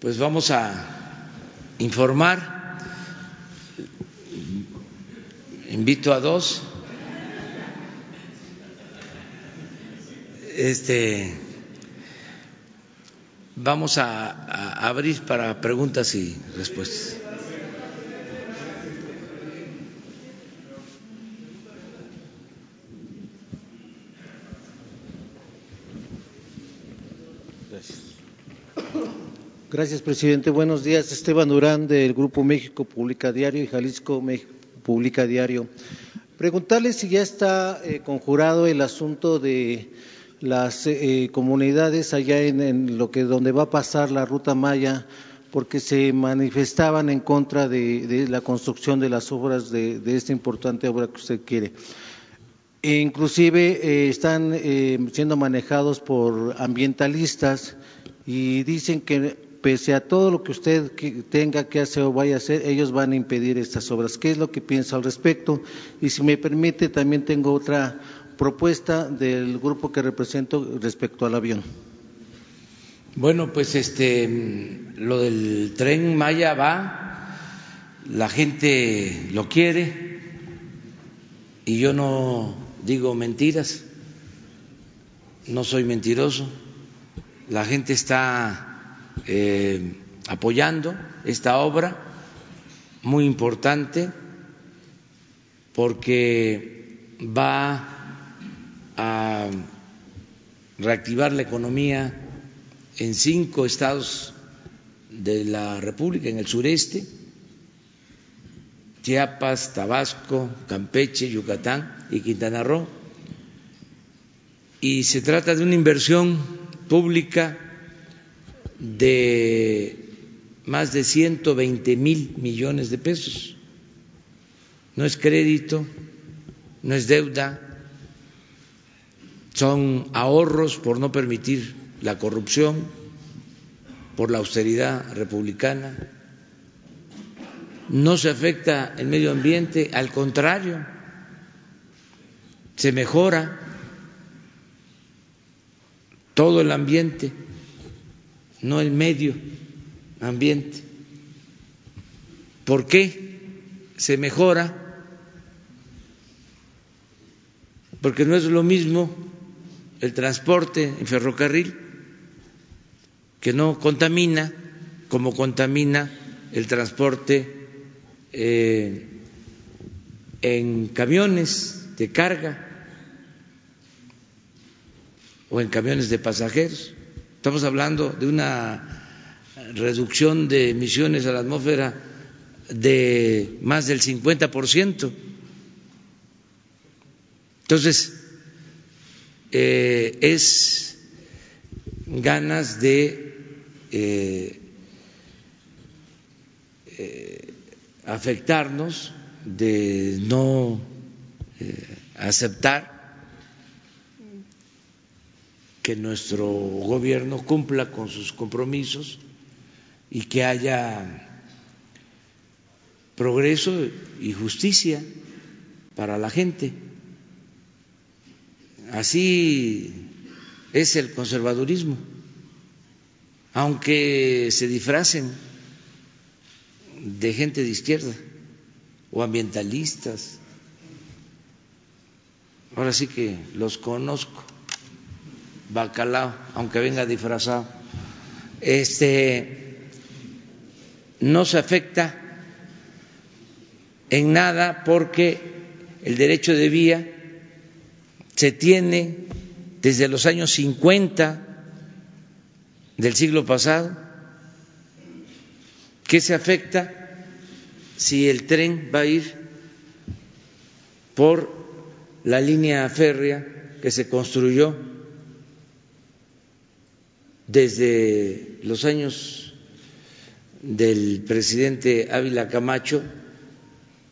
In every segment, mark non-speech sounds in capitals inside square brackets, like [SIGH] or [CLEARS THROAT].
pues vamos a informar. Invito a dos. Este vamos a, a abrir para preguntas y respuestas. Gracias, presidente. Buenos días. Esteban Durán, del Grupo México Publica Diario y Jalisco Publica Diario. Preguntarle si ya está eh, conjurado el asunto de las eh, comunidades allá en, lo que donde va a pasar la ruta Maya, porque se manifestaban en contra de, la construcción de las obras de, de, esta importante obra que usted quiere. E inclusive eh, están eh, siendo manejados por ambientalistas y dicen que pese a todo lo que usted tenga que hacer o vaya a hacer, ellos van a impedir estas obras. ¿Qué es lo que piensa al respecto? Y si me permite, también tengo otra propuesta del grupo que represento respecto al avión. Bueno, pues este, lo del tren Maya va, la gente lo quiere y yo no digo mentiras, no soy mentiroso, la gente está eh, apoyando esta obra muy importante porque va a reactivar la economía en cinco estados de la República, en el sureste, Chiapas, Tabasco, Campeche, Yucatán y Quintana Roo. Y se trata de una inversión pública de más de 120 mil millones de pesos. No es crédito, no es deuda, son ahorros por no permitir la corrupción, por la austeridad republicana. No se afecta el medio ambiente, al contrario, se mejora todo el ambiente no el medio ambiente. ¿Por qué se mejora? Porque no es lo mismo el transporte en ferrocarril, que no contamina como contamina el transporte eh, en camiones de carga o en camiones de pasajeros. Estamos hablando de una reducción de emisiones a la atmósfera de más del 50%. Entonces, eh, es ganas de eh, eh, afectarnos, de no aceptar que nuestro gobierno cumpla con sus compromisos y que haya progreso y justicia para la gente. Así es el conservadurismo, aunque se disfracen de gente de izquierda o ambientalistas. Ahora sí que los conozco bacalao, aunque venga disfrazado, este, no se afecta en nada porque el derecho de vía se tiene desde los años 50 del siglo pasado. ¿Qué se afecta si el tren va a ir por la línea férrea que se construyó desde los años del presidente Ávila Camacho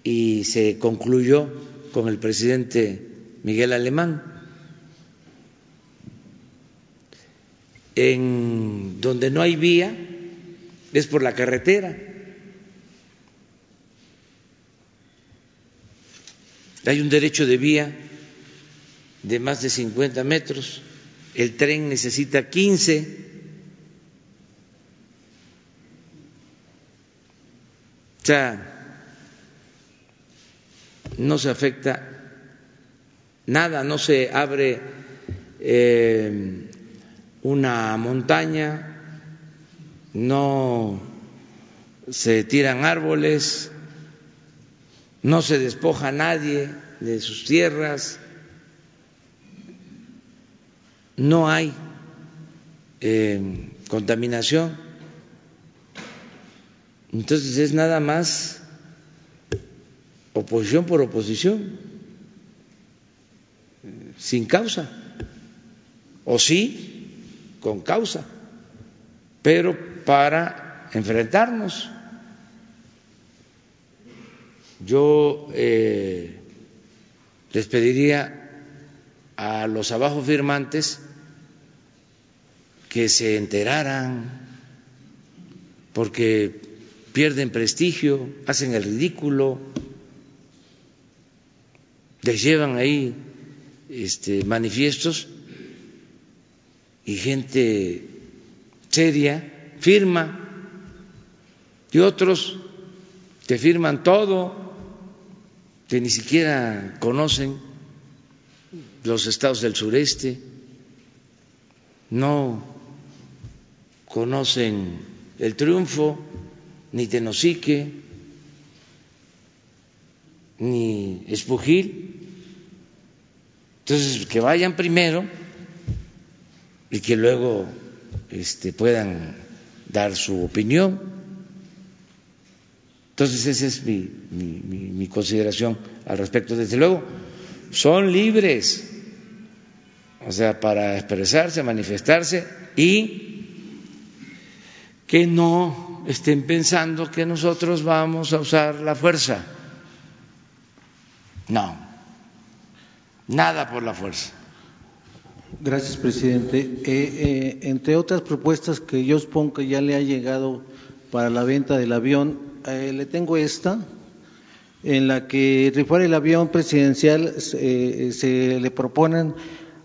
y se concluyó con el presidente Miguel Alemán. En donde no hay vía es por la carretera. Hay un derecho de vía de más de 50 metros, el tren necesita 15 sea, no se afecta nada, no se abre eh, una montaña, no se tiran árboles, no se despoja a nadie de sus tierras, no hay eh, contaminación. Entonces es nada más oposición por oposición, sin causa, o sí, con causa, pero para enfrentarnos. Yo eh, les pediría a los abajo firmantes que se enteraran, porque pierden prestigio, hacen el ridículo, les llevan ahí este, manifiestos y gente seria firma y otros que firman todo, que ni siquiera conocen los estados del sureste, no conocen el triunfo, ni Tenosique, ni Espujil. Entonces, que vayan primero y que luego este, puedan dar su opinión. Entonces, esa es mi, mi consideración al respecto. Desde luego, son libres, o sea, para expresarse, manifestarse y que no estén pensando que nosotros vamos a usar la fuerza. No, nada por la fuerza. Gracias, presidente. Eh, eh, entre otras propuestas que yo supongo que ya le ha llegado para la venta del avión, eh, le tengo esta, en la que rifar el avión presidencial se le proponen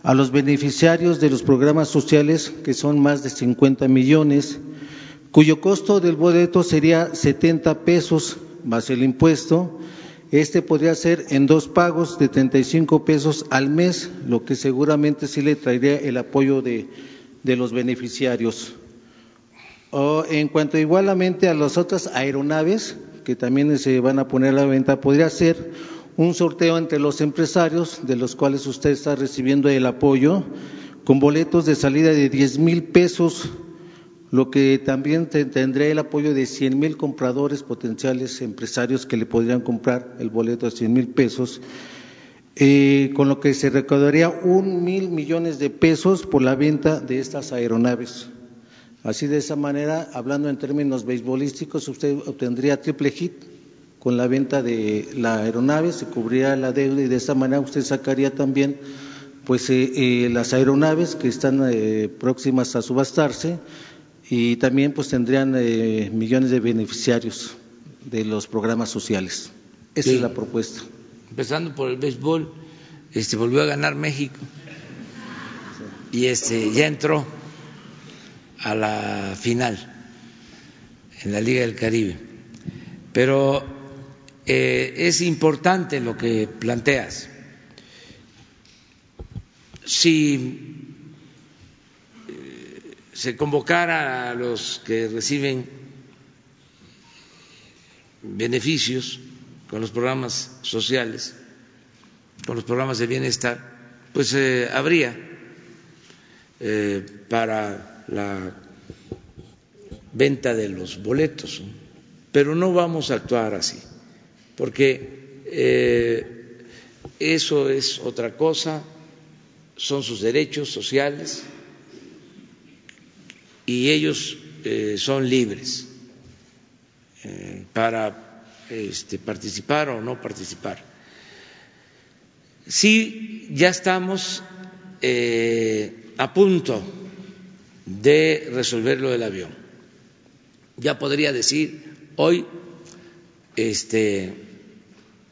a los beneficiarios de los programas sociales, que son más de 50 millones, cuyo costo del boleto sería 70 pesos más el impuesto. Este podría ser en dos pagos de 35 pesos al mes, lo que seguramente sí le traería el apoyo de, los beneficiarios. en cuanto igualmente a las otras aeronaves que también se van a poner a la venta, podría ser un sorteo entre los empresarios, de los cuales usted está recibiendo el apoyo, con boletos de salida de 10 mil pesos lo que también tendrá el apoyo de 100 mil compradores potenciales empresarios que le podrían comprar el boleto de 100 mil pesos, eh, con lo que se recaudaría un mil millones de pesos por la venta de estas aeronaves. Así de esa manera, hablando en términos beisbolísticos, usted obtendría triple hit con la venta de la aeronave, se cubriría la deuda y de esa manera usted sacaría también pues eh, eh, las aeronaves que están próximas a subastarse y también pues tendrían eh, millones de beneficiarios de los programas sociales. Esa es la propuesta. Empezando por el béisbol, este volvió a ganar México y este ya entró a la final en la Liga del Caribe. Pero eh, es importante lo que planteas. Si se convocara a los que reciben beneficios con los programas sociales, con los programas de bienestar, pues eh, habría eh, para la venta de los boletos, pero no vamos a actuar así, porque eh, eso es otra cosa, son sus derechos sociales y ellos eh, son libres eh, para este, participar o no participar. Sí, ya estamos eh, a punto de resolver lo del avión. Ya podría decir hoy, este,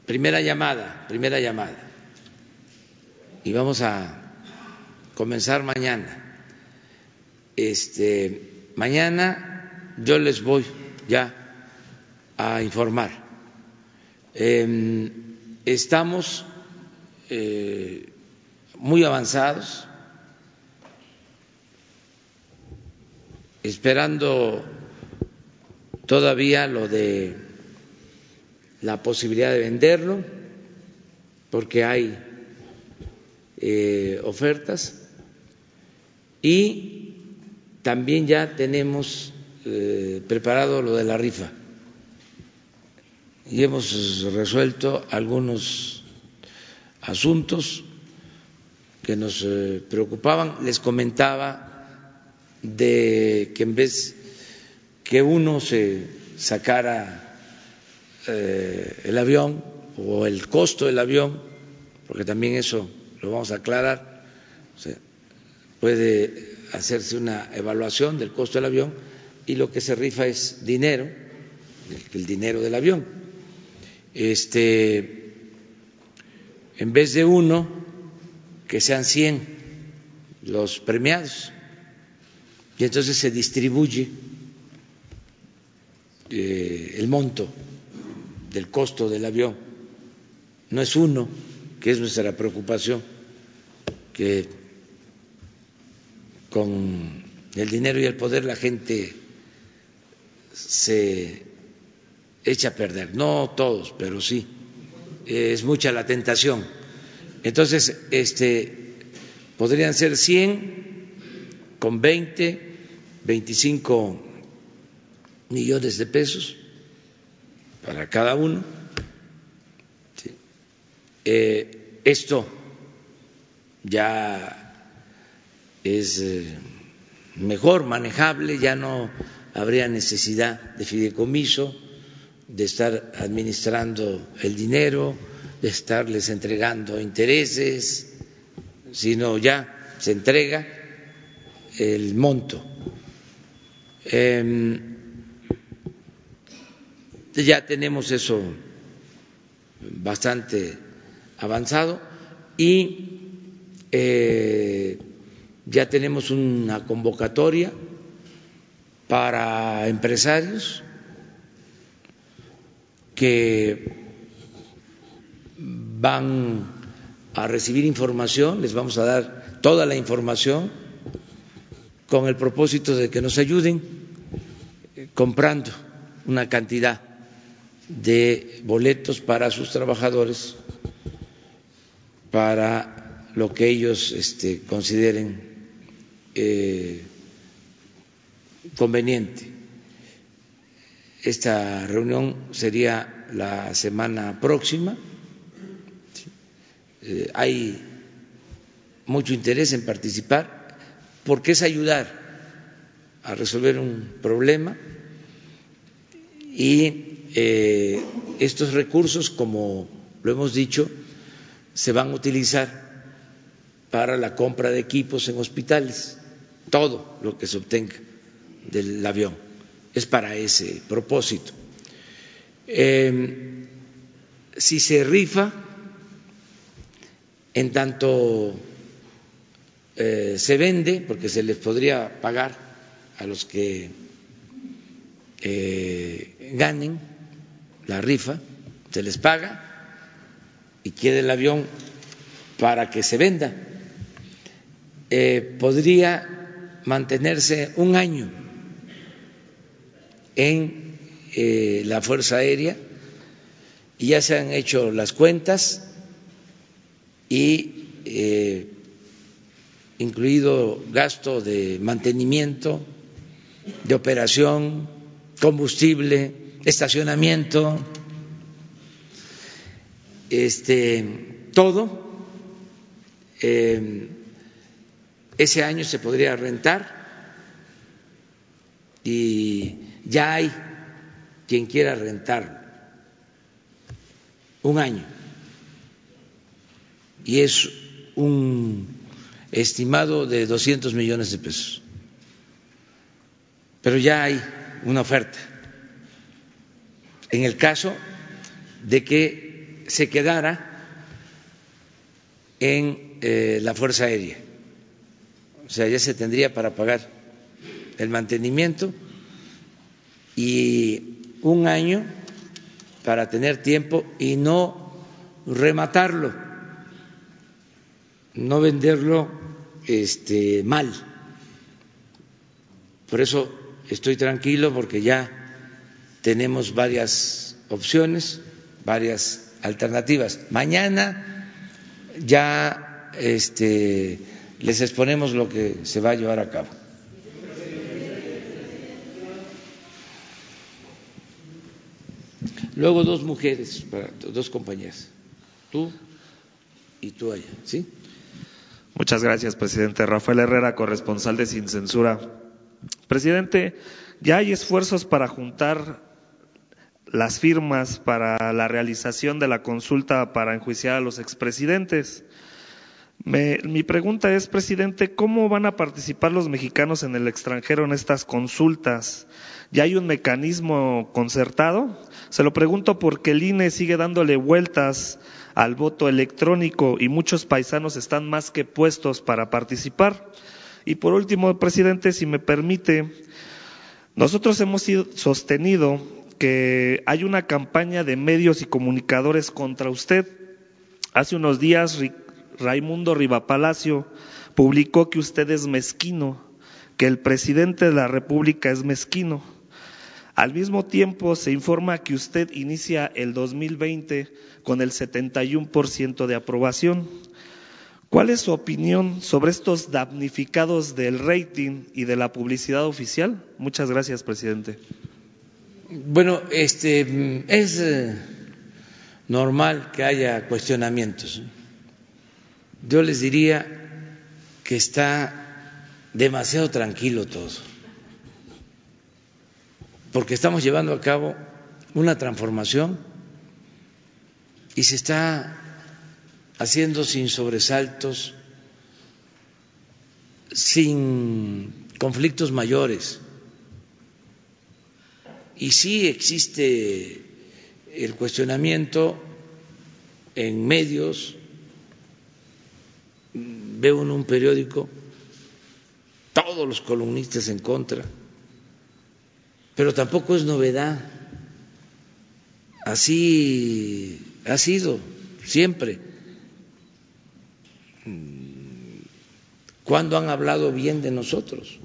primera llamada, primera llamada, y vamos a comenzar mañana este, mañana yo les voy ya a informar. Em, estamos eh, muy avanzados, esperando todavía lo de la posibilidad de venderlo, porque hay eh, ofertas y también ya tenemos eh, preparado lo de la rifa y hemos resuelto algunos asuntos que nos eh, preocupaban. Les comentaba de que en vez que uno se sacara eh, el avión o el costo del avión, porque también eso lo vamos a aclarar, puede hacerse una evaluación del costo del avión y lo que se rifa es dinero, el dinero del avión. Este, en vez de uno, que sean 100 los premiados, y entonces se distribuye eh, el monto del costo del avión. No es uno, que es nuestra preocupación, que con el dinero y el poder la gente se echa a perder. No todos, pero sí. Es mucha la tentación. Entonces, este, podrían ser 100 con 20, 25 millones de pesos para cada uno. Eh, esto ya es eh, mejor manejable, ya no habría necesidad de fideicomiso, de estar administrando el dinero, de estarles entregando intereses, sino ya se entrega el monto. Eh, ya tenemos eso bastante avanzado y eh, ya tenemos una convocatoria para empresarios que van a recibir información, les vamos a dar toda la información con el propósito de que nos ayuden comprando una cantidad de boletos para sus trabajadores para lo que ellos este, consideren eh, conveniente. Esta reunión sería la semana próxima. Eh, hay mucho interés en participar porque es ayudar a resolver un problema y eh, estos recursos, como lo hemos dicho, se van a utilizar para la compra de equipos en hospitales, todo lo que se obtenga del avión es para ese propósito. Em, si se rifa, en tanto eh, se vende, porque se les podría pagar a los que eh, ganen, la rifa, se les paga y quede el avión para que se venda. Eh, podría mantenerse un año en eh, la Fuerza Aérea y ya se han hecho las cuentas y eh, incluido gasto de mantenimiento, de operación, combustible, estacionamiento, este, todo. Eh, ese año se podría rentar y ya hay quien quiera rentar un año y es un estimado de 200 millones de pesos. Pero ya hay una oferta en el caso de que se quedara en eh, la Fuerza Aérea. O sea, ya se tendría para pagar el mantenimiento y un año para tener tiempo y no rematarlo, no venderlo este, mal. Por eso estoy tranquilo porque ya tenemos varias opciones, varias alternativas. Mañana ya este, les exponemos lo que se va a llevar a cabo. Luego dos mujeres, dos compañeras, tú y tú allá, ¿sí? Muchas gracias, presidente. Rafael Herrera, corresponsal de Sin Censura. Presidente, ya hay esfuerzos para juntar las firmas para la realización de la consulta para enjuiciar a los expresidentes. Mi pregunta es, presidente, ¿cómo van a participar los mexicanos en el extranjero en estas consultas? ¿Ya hay un mecanismo concertado? Se lo pregunto porque el INE sigue dándole vueltas al voto electrónico y muchos paisanos están más que puestos para participar. Y por último, presidente, si me permite, nosotros hemos sostenido que hay una campaña de medios y comunicadores contra usted. Hace unos días Raimundo Rivapalacio publicó que usted es mezquino, que el presidente de la República es mezquino. Al mismo tiempo, se informa que usted inicia el 2020 con el 71% de aprobación. ¿Cuál es su opinión sobre estos damnificados del rating y de la publicidad oficial? Muchas gracias, presidente. Bueno, este es eh, normal que haya cuestionamientos. Yo les diría que está demasiado tranquilo todo porque estamos llevando a cabo una transformación y se está haciendo sin sobresaltos, sin conflictos mayores. Y sí existe el cuestionamiento en medios, veo en un periódico todos los columnistas en contra pero tampoco es novedad. Así ha sido siempre. ¿Cuándo han hablado bien de nosotros?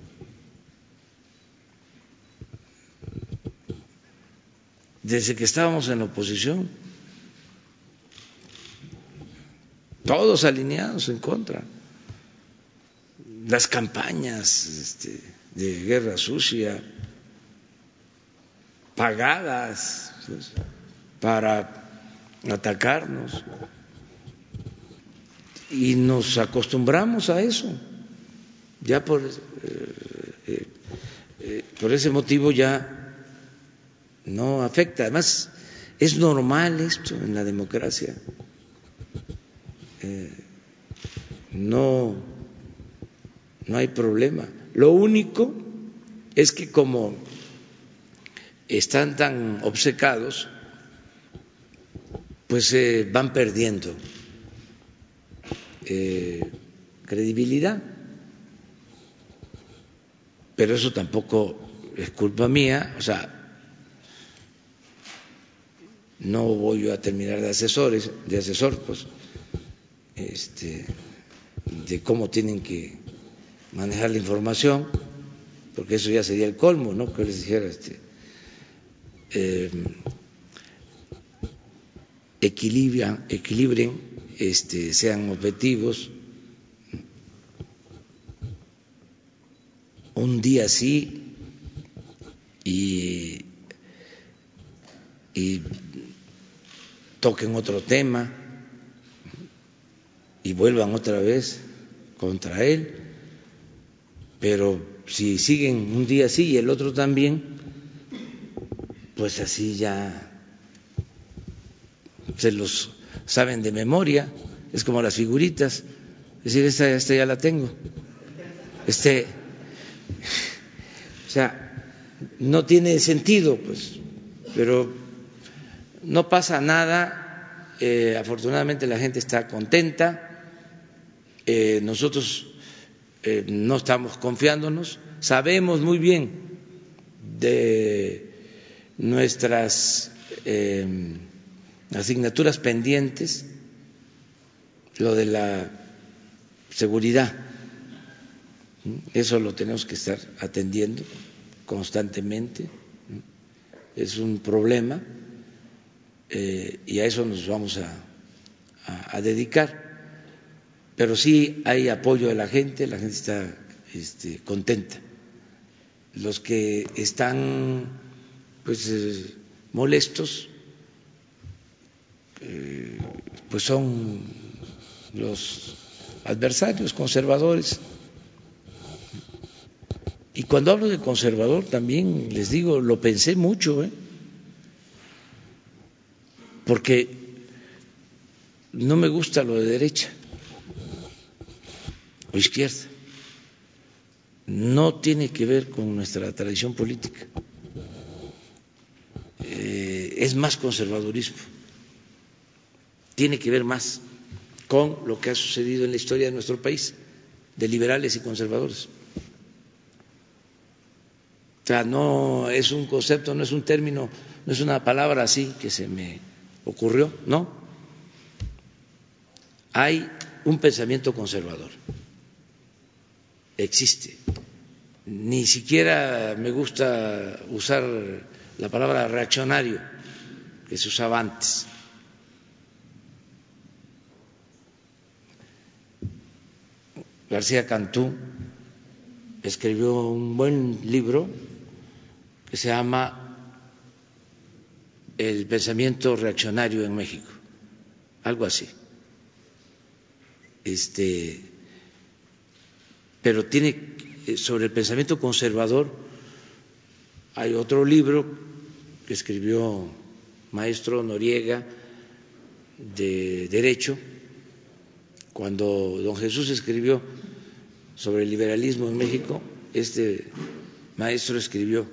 Desde que estábamos en la oposición, todos alineados en contra. Las campañas este, de guerra sucia, pagadas pues, para atacarnos. Y nos acostumbramos a eso. Ya eh, eh, eh, por ese motivo ya no afecta. Además, es normal esto en la democracia. No, no hay problema. Lo único es que como están tan obcecados, pues eh, van perdiendo eh, credibilidad. Pero eso tampoco es culpa mía, o sea, no voy a terminar de asesores, de asesor, pues, este, de cómo tienen que manejar la información, porque eso ya sería el colmo, ¿no? Que les dijera, este, eh, equilibren, este, sean objetivos. Un día sí y toquen otro tema y vuelvan otra vez contra él, pero si siguen un día sí y el otro también, pues así ya se los saben de memoria, es como las figuritas, es decir, esta, esta ya la tengo. Este, o sea, no tiene sentido, pues, pero no pasa nada, eh, afortunadamente la gente está contenta, eh, nosotros eh, no estamos confiándonos, sabemos muy bien de nuestras eh, asignaturas pendientes, lo de la seguridad, eso lo tenemos que estar atendiendo constantemente, es un problema y a eso nos vamos a, dedicar. Pero sí hay apoyo de la gente, la gente está este, contenta. Los que están pues eh, molestos eh, pues son los adversarios conservadores. Y cuando hablo de conservador también les digo, lo pensé mucho, ¿eh? porque no me gusta lo de derecha izquierda. No tiene que ver con nuestra tradición política. Eh, es más conservadurismo. Tiene que ver más con lo que ha sucedido en la historia de nuestro país, de liberales y conservadores. O sea, no es un concepto, no es un término, no es una palabra así que se me ocurrió, no. Hay un pensamiento conservador, existe. Ni siquiera me gusta usar la palabra reaccionario que se usaba antes. García Cantú escribió un buen libro que se llama El pensamiento reaccionario en México, algo así. Este, pero tiene sobre el pensamiento conservador hay otro libro que escribió maestro Noriega de Derecho cuando don Jesús escribió sobre el liberalismo en México, este maestro escribió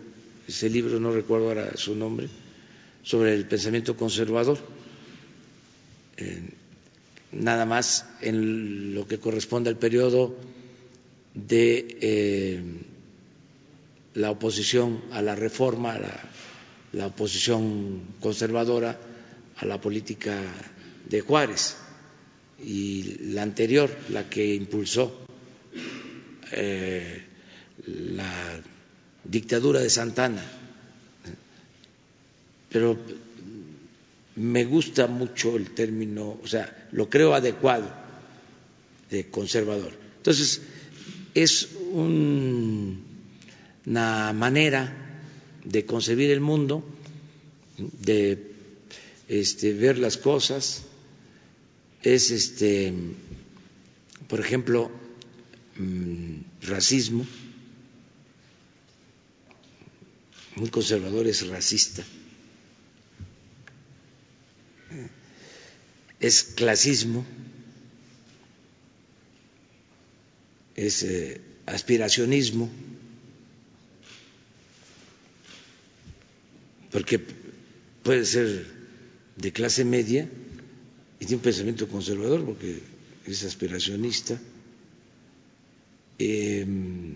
ese libro, no recuerdo ahora su nombre, sobre el pensamiento conservador, eh, nada más en lo que corresponde al periodo de eh, la oposición a la reforma, la oposición conservadora a la política de Juárez y la anterior, la que impulsó eh, la dictadura de Santana. Pero me gusta mucho el término, o sea, lo creo adecuado de conservador. Entonces, es una manera de concebir el mundo, de este, ver las cosas, es este, por ejemplo, mm, racismo, un conservador es racista, es clasismo, es eh, aspiracionismo, porque puede ser de clase media y tiene un pensamiento conservador porque es aspiracionista. Em,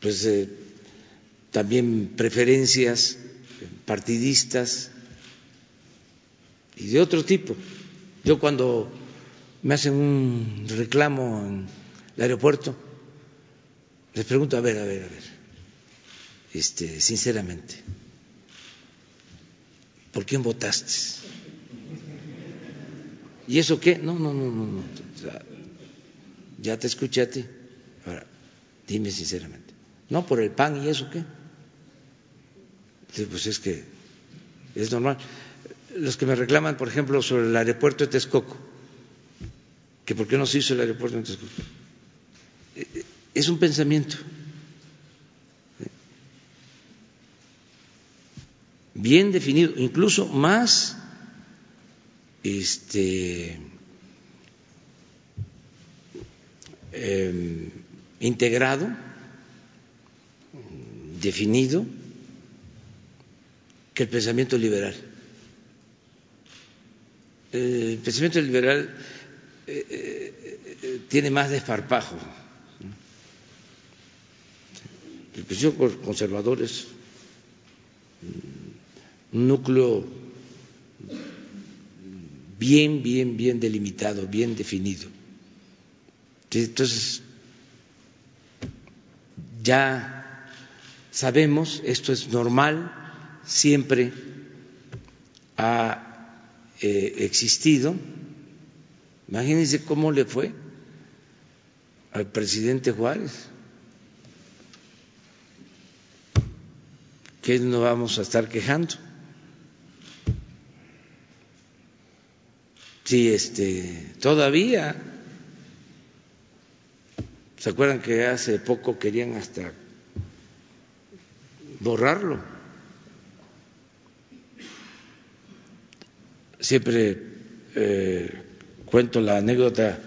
pues eh, también preferencias partidistas y de otro tipo. Yo cuando me hacen un reclamo en el aeropuerto, les pregunto, a ver, a ver, a ver, este, sinceramente, ¿por quién votaste? ¿Y eso qué? No, no, no, no, no. Ya te escuché a ti. Ahora, dime sinceramente. No, por el pan y eso qué. pues es que es normal. Los que me reclaman, por ejemplo, sobre el aeropuerto de Texcoco, que por qué no se hizo el aeropuerto de Texcoco. Eh, eh, es un pensamiento. bien definido, incluso más este, em, integrado, definido, que el pensamiento liberal. El pensamiento liberal eh, eh, tiene más desparpajo. El pensamiento conservador es un núcleo bien, bien, bien delimitado, bien definido. Entonces, ya sabemos, esto es normal, siempre ha eh, existido. Imagínense cómo le fue al presidente Juárez. que no vamos a estar quejando. Sí, este, todavía, ¿se acuerdan que hace poco querían hasta borrarlo? Siempre eh, cuento la anécdota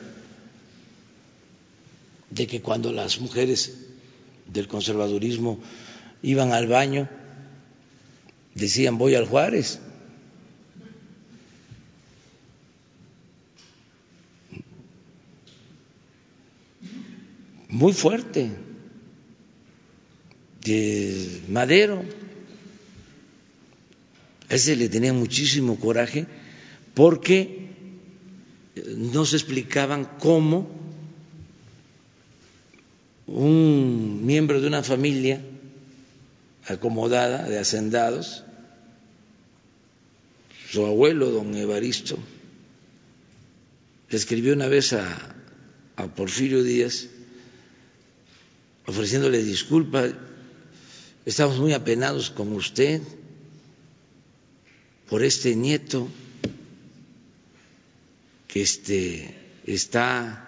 de que cuando las mujeres del conservadurismo iban al baño, decían voy al Juárez. Muy fuerte, de Madero. ese le tenía muchísimo coraje porque no se explicaban cómo un miembro de una familia acomodada de hacendados su abuelo, don Evaristo, le escribió una vez a, Porfirio Díaz ofreciéndole disculpas, estamos muy apenados con usted por este nieto este, está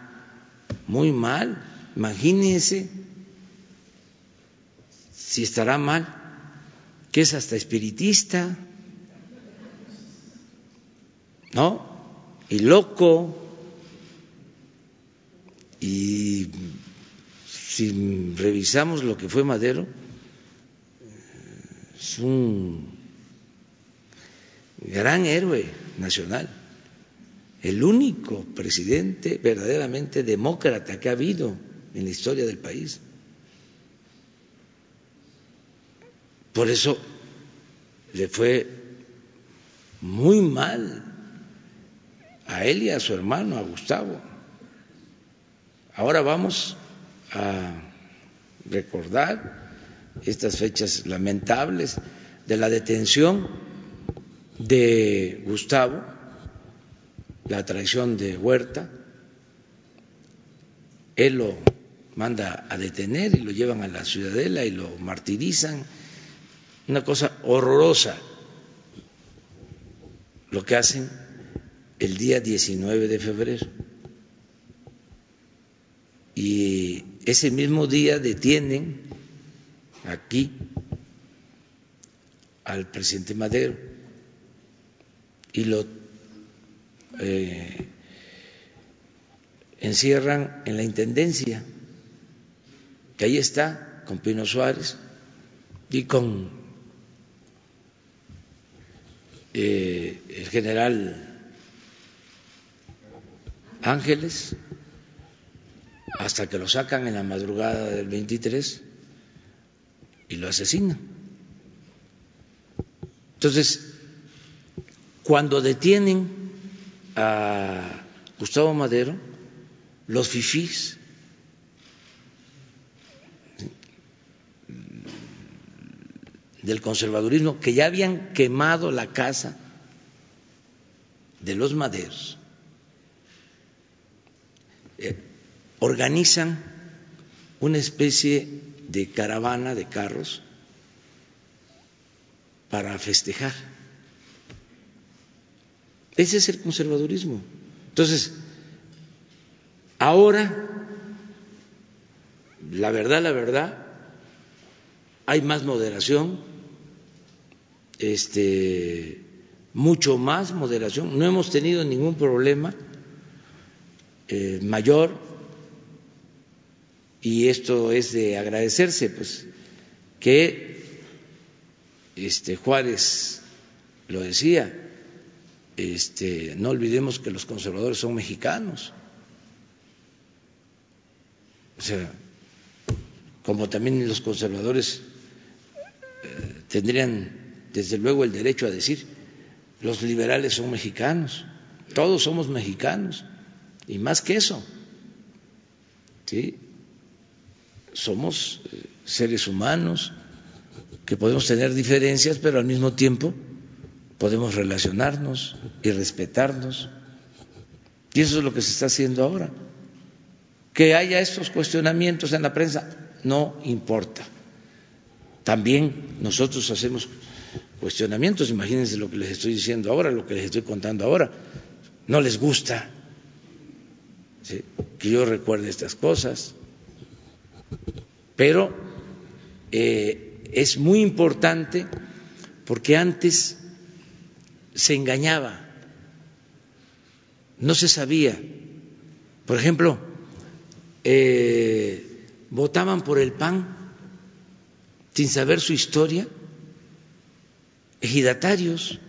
muy mal, imagínense si estará mal, que es hasta espiritista. ¿no? Y loco. Y si revisamos lo que fue Madero, es un gran héroe nacional, el único presidente verdaderamente demócrata que ha habido en la historia del país. Por eso le fue muy mal a él y a su hermano, a Gustavo. Ahora vamos a recordar estas fechas lamentables de la detención de Gustavo, la traición de Huerta. Él lo manda a detener y lo llevan a la ciudadela y lo martirizan. Una cosa horrorosa lo que hacen el día 19 de febrero. Y ese mismo día detienen aquí al presidente Madero y lo eh, encierran en la Intendencia, que ahí está, con Pino Suárez y con eh, el general Ángeles hasta que lo sacan en la madrugada del 23 y lo asesinan. Entonces, cuando detienen a Gustavo Madero, los fifís del conservadurismo que ya habían quemado la casa de los maderos, eh, organizan una especie de caravana de carros para festejar. Ese es el conservadurismo. Entonces, ahora, la verdad, la verdad, hay más moderación, este, mucho más moderación. No hemos tenido ningún problema eh, mayor y esto es de agradecerse, pues que este Juárez lo decía, este, no olvidemos que los conservadores son mexicanos. O sea, como también los conservadores eh, tendrían desde luego el derecho a decir, los liberales son mexicanos, todos somos mexicanos, y más que eso, ¿sí? somos eh, seres humanos que podemos tener diferencias, pero al mismo tiempo podemos relacionarnos y respetarnos. Y eso es lo que se está haciendo ahora. Que haya estos cuestionamientos en la prensa no importa. También nosotros hacemos cuestionamientos, imagínense lo que les estoy diciendo ahora, lo que les estoy contando ahora. No les gusta que yo recuerde estas cosas, pero eh, es muy importante porque antes se engañaba, no se sabía. Por ejemplo, eh, votaban por el PAN sin saber su historia, ejidatarios,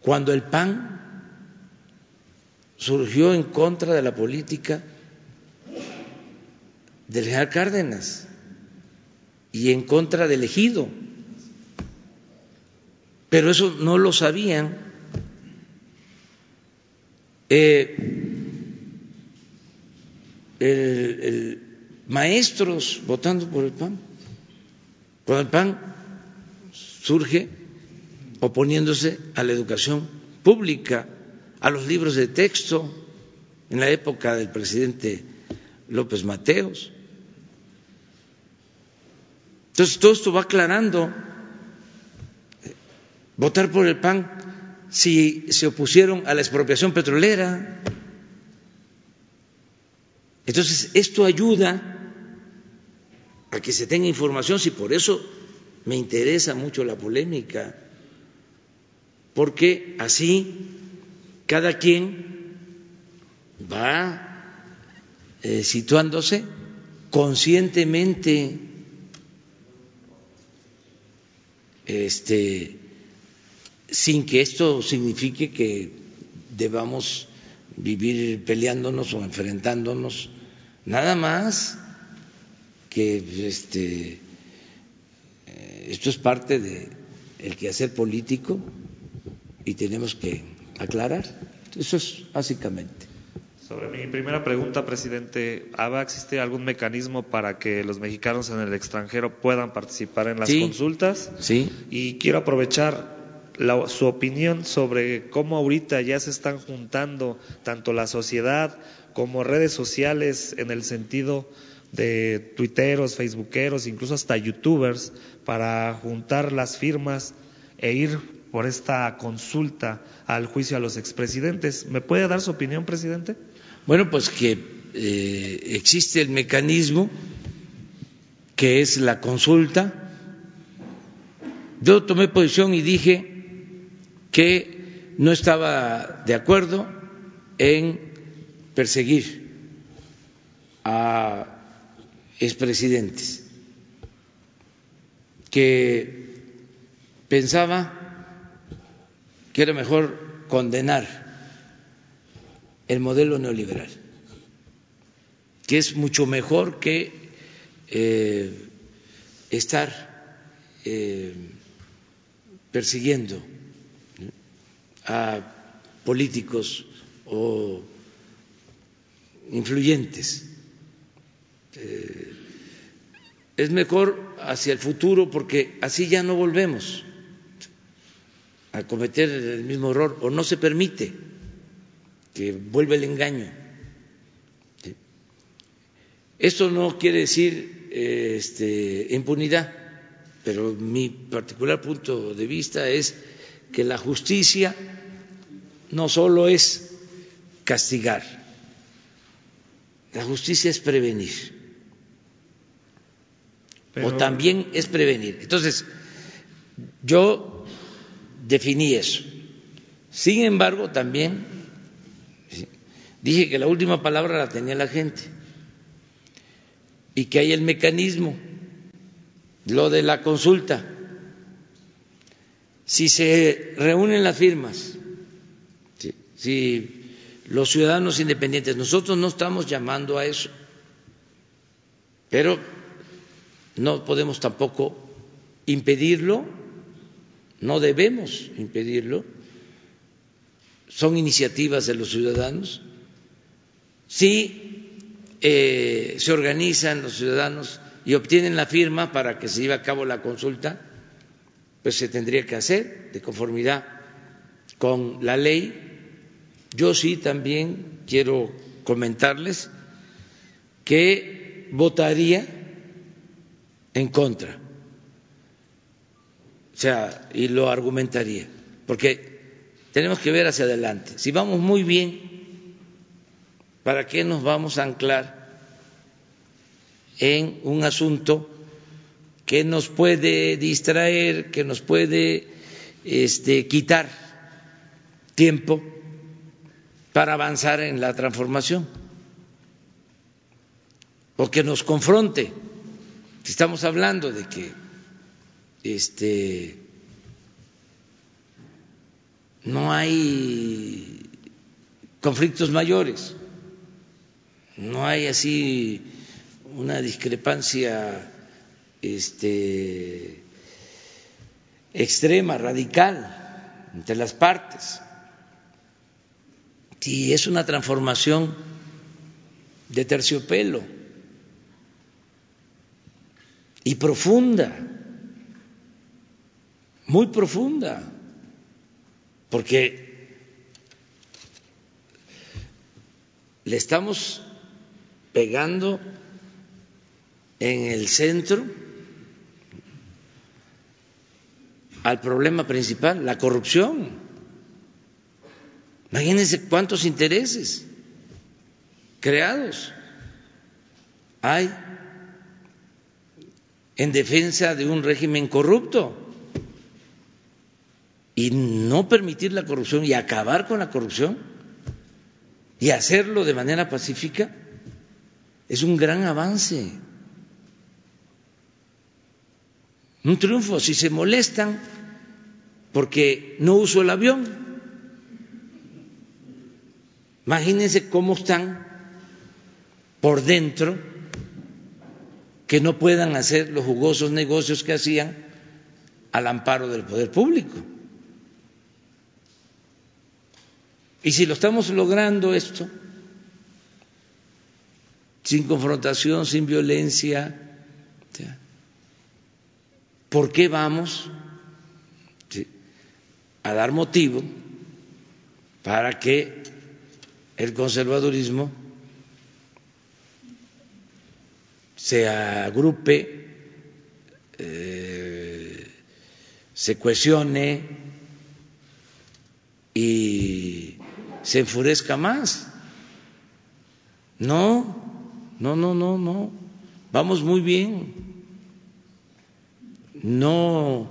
cuando el PAN surgió en contra de la política del general Cárdenas y en contra del ejido pero eso no lo sabían. Eh, el, maestros votando por el PAN. Cuando el PAN surge oponiéndose a la educación pública, a los libros de texto, en la época del presidente López Mateos. Entonces todo esto va aclarando votar por el PAN si se opusieron a la expropiación petrolera. Entonces, esto ayuda a que se tenga información, si por eso me interesa mucho la polémica, porque así cada quien va eh, situándose conscientemente este sin que esto signifique que debamos vivir peleándonos o enfrentándonos, nada más que este, eh, esto es parte del el quehacer político y tenemos que aclarar. Eso es básicamente. Sobre mi primera pregunta, presidente, ¿va a existir algún mecanismo para que los mexicanos en el extranjero puedan participar en las consultas? Sí. Y quiero aprovechar su opinión sobre cómo ahorita ya se están juntando tanto la sociedad como redes sociales en el sentido de tuiteros, facebookeros, incluso hasta youtubers, para juntar las firmas e ir por esta consulta al juicio a los expresidentes. ¿Me puede dar su opinión, presidente? Bueno, pues que eh, existe el mecanismo que es la consulta. Yo tomé posición y dije que no estaba de acuerdo en perseguir a expresidentes, que pensaba que era mejor condenar el modelo neoliberal, que es mucho mejor que eh, estar eh, persiguiendo a políticos o influyentes. Eh, es mejor hacia el futuro porque así ya no volvemos a cometer el mismo error o no se permite que vuelva el engaño. Esto no quiere decir este, impunidad, pero mi particular punto de vista es que la justicia no solo es castigar, la justicia es prevenir. O también es prevenir. Entonces, yo definí eso. Sin embargo, también dije que la última palabra la tenía la gente y que hay el mecanismo, lo de la consulta. Si se reúnen las firmas si los ciudadanos independientes, nosotros no estamos llamando a eso, pero no podemos tampoco impedirlo no debemos impedirlo, son iniciativas de los ciudadanos. Si eh, se organizan los ciudadanos y obtienen la firma para que se lleve a cabo la consulta, pues se tendría que hacer de conformidad con la ley. Yo sí también quiero comentarles que votaría en contra, o sea, y lo argumentaría, porque tenemos que ver hacia adelante. Si vamos muy bien, ¿para qué nos vamos a anclar en un asunto que nos puede distraer, que nos puede este, quitar tiempo para avanzar en la transformación o que nos confronte. Estamos hablando de que este, no hay conflictos mayores, no hay así una discrepancia este, extrema, radical entre las partes. Si es una transformación de terciopelo y profunda, muy profunda, porque le estamos pegando en el centro al problema principal, la corrupción. Imagínense cuántos intereses creados hay en defensa de un régimen corrupto y no permitir la corrupción y acabar con la corrupción y hacerlo de manera pacífica es un gran avance, un triunfo. Si se molestan porque no uso el avión, imagínense cómo están por dentro que no puedan hacer los jugosos negocios que hacían al amparo del poder público. Y si lo estamos logrando esto, sin confrontación, sin violencia, ¿por qué vamos a dar motivo para que el conservadurismo se agrupe, eh, se cohesione y se enfurezca más. No, no, no, no, no. Vamos muy bien. No,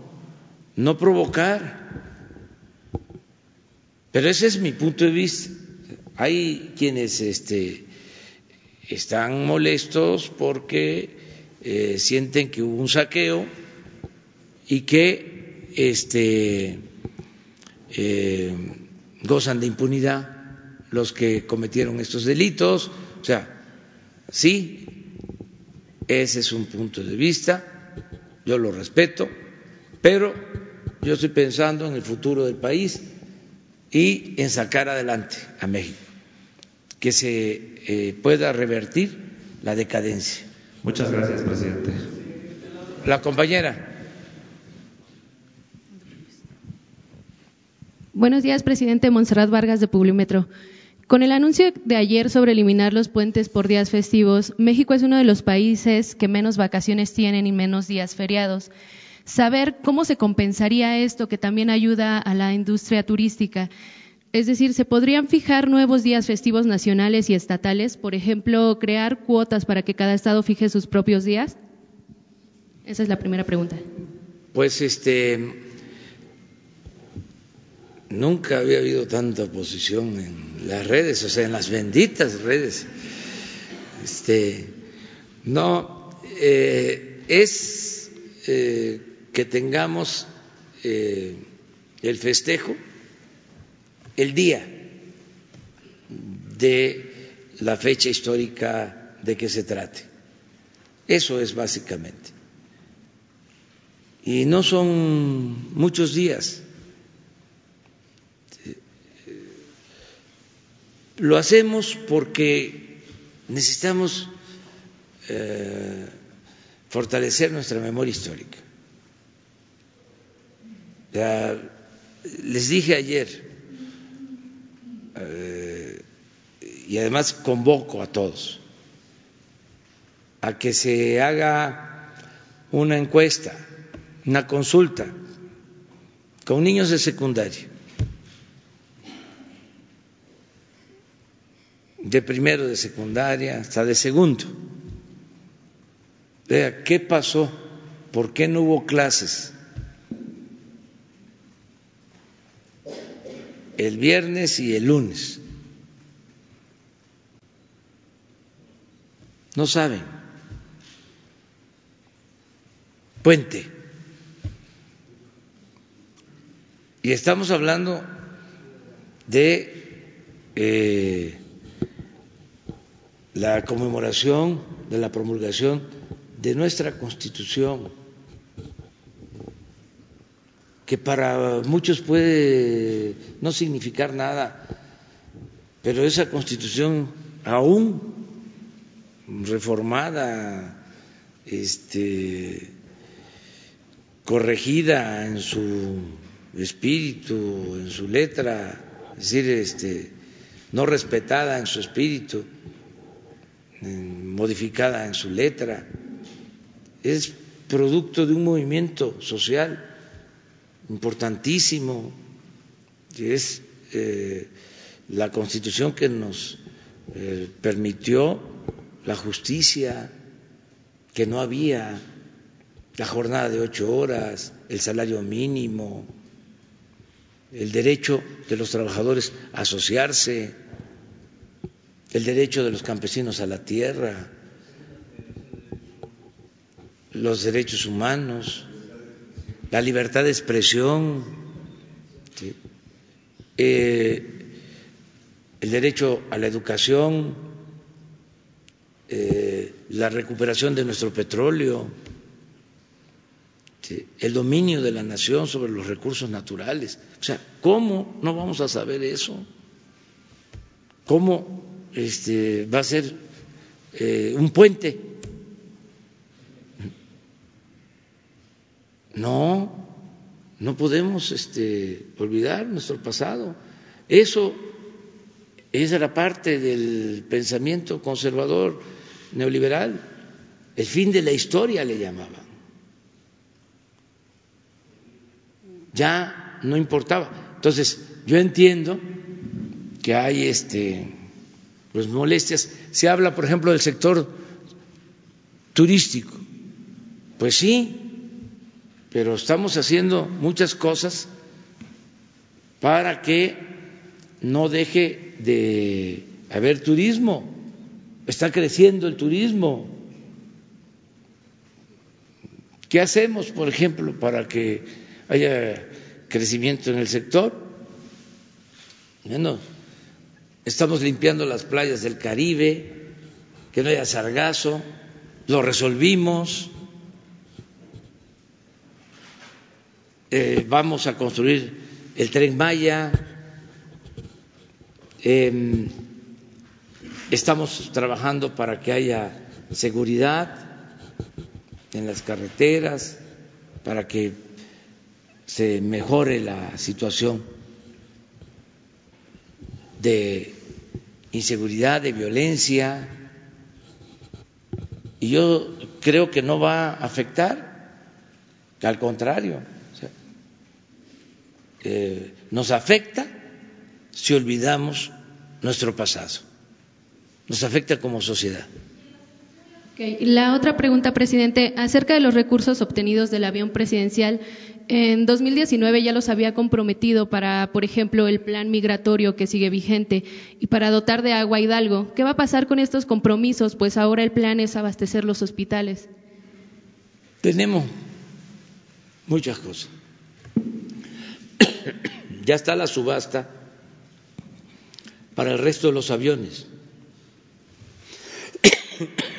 no provocar. Pero ese es mi punto de vista. Hay quienes este, están molestos porque eh, sienten que hubo un saqueo y que este, eh, gozan de impunidad los que cometieron estos delitos. O sea, sí, ese es un punto de vista, yo lo respeto, pero yo estoy pensando en el futuro del país y en sacar adelante a México, que se eh, pueda revertir la decadencia. Muchas gracias, presidente. La compañera. Buenos días, presidente Monserrat Vargas de Publimetro. Con el anuncio de ayer sobre eliminar los puentes por días festivos, México es uno de los países que menos vacaciones tienen y menos días feriados. Saber cómo se compensaría esto, que también ayuda a la industria turística. Es decir, ¿se podrían fijar nuevos días festivos nacionales y estatales? Por ejemplo, crear cuotas para que cada estado fije sus propios días. Esa es la primera pregunta. Pues este Nunca había habido tanta oposición en las redes, o sea, en las benditas redes. Este, no, eh, es eh, que tengamos eh, el festejo el día de la fecha histórica de que se trate. Eso es básicamente. y no son muchos días. Lo hacemos porque necesitamos eh, fortalecer nuestra memoria histórica. les dije ayer, eh, y además convoco a todos, a que se haga una encuesta, una consulta con niños de secundaria, de primero de secundaria hasta de segundo. Vea, ¿qué pasó? ¿Por qué no hubo clases? El viernes y el lunes. No saben. Puente. Y estamos hablando de eh, la conmemoración de la promulgación de nuestra Constitución, que para muchos puede no significar nada, pero esa Constitución aún reformada, este, corregida en su espíritu, en su letra, es decir, este, no respetada en su espíritu, modificada en su letra, es producto de un movimiento social importantísimo, que es eh, la constitución que nos eh, permitió la justicia, que no había la jornada de ocho horas, el salario mínimo, el derecho de los trabajadores a asociarse, el derecho de los campesinos a la tierra, los derechos humanos, la libertad de expresión, eh, el derecho a la educación, eh, la recuperación de nuestro petróleo, el dominio de la nación sobre los recursos naturales. O sea, ¿cómo no vamos a saber eso? ¿Cómo este, va a ser eh, un puente. No, no podemos este, olvidar nuestro pasado. Eso esa era parte del pensamiento conservador neoliberal, el fin de la historia le llamaban. Ya no importaba. Entonces, yo entiendo que hay este pues molestias. Se habla, por ejemplo, del sector turístico. Pues sí, pero estamos haciendo muchas cosas para que no deje de haber turismo. Está creciendo el turismo. ¿Qué hacemos, por ejemplo, para que haya crecimiento en el sector? Bueno, estamos limpiando las playas del Caribe, que no haya sargazo, lo resolvimos, eh, vamos a construir el tren Maya, em, estamos trabajando para que haya seguridad en las carreteras, para que se mejore la situación de inseguridad, de violencia, y yo creo que no va a afectar, al contrario, eh, nos afecta si olvidamos nuestro pasado, nos afecta como sociedad. La otra pregunta, presidente, acerca de los recursos obtenidos del avión presidencial. En 2019 ya los había comprometido para, por ejemplo, el plan migratorio que sigue vigente y para dotar de agua Hidalgo. ¿Qué va a pasar con estos compromisos? Pues ahora el plan es abastecer los hospitales. Tenemos muchas cosas. [COUGHS] ya está la subasta para el resto de los aviones. [COUGHS]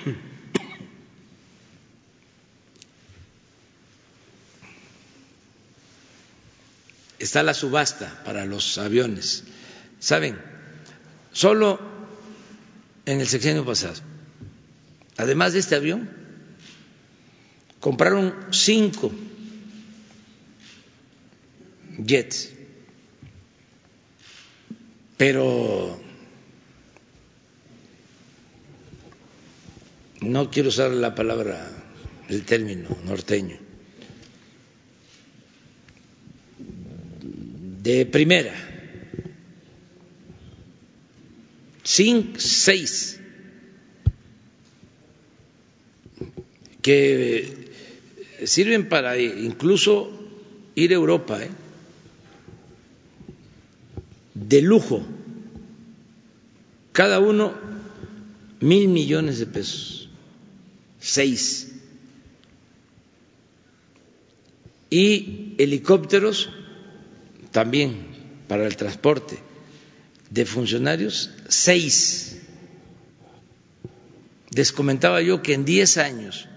está la subasta para los aviones. ¿Saben? Solo en el sexenio pasado, además de este avión, compraron cinco jets, pero no quiero usar la palabra, el término norteño, de primera, sin seis, que sirven para incluso ir a Europa, ¿eh? de lujo, cada uno mil millones de pesos, seis. Y helicópteros también para el transporte de funcionarios, seis. Les comentaba yo que en diez años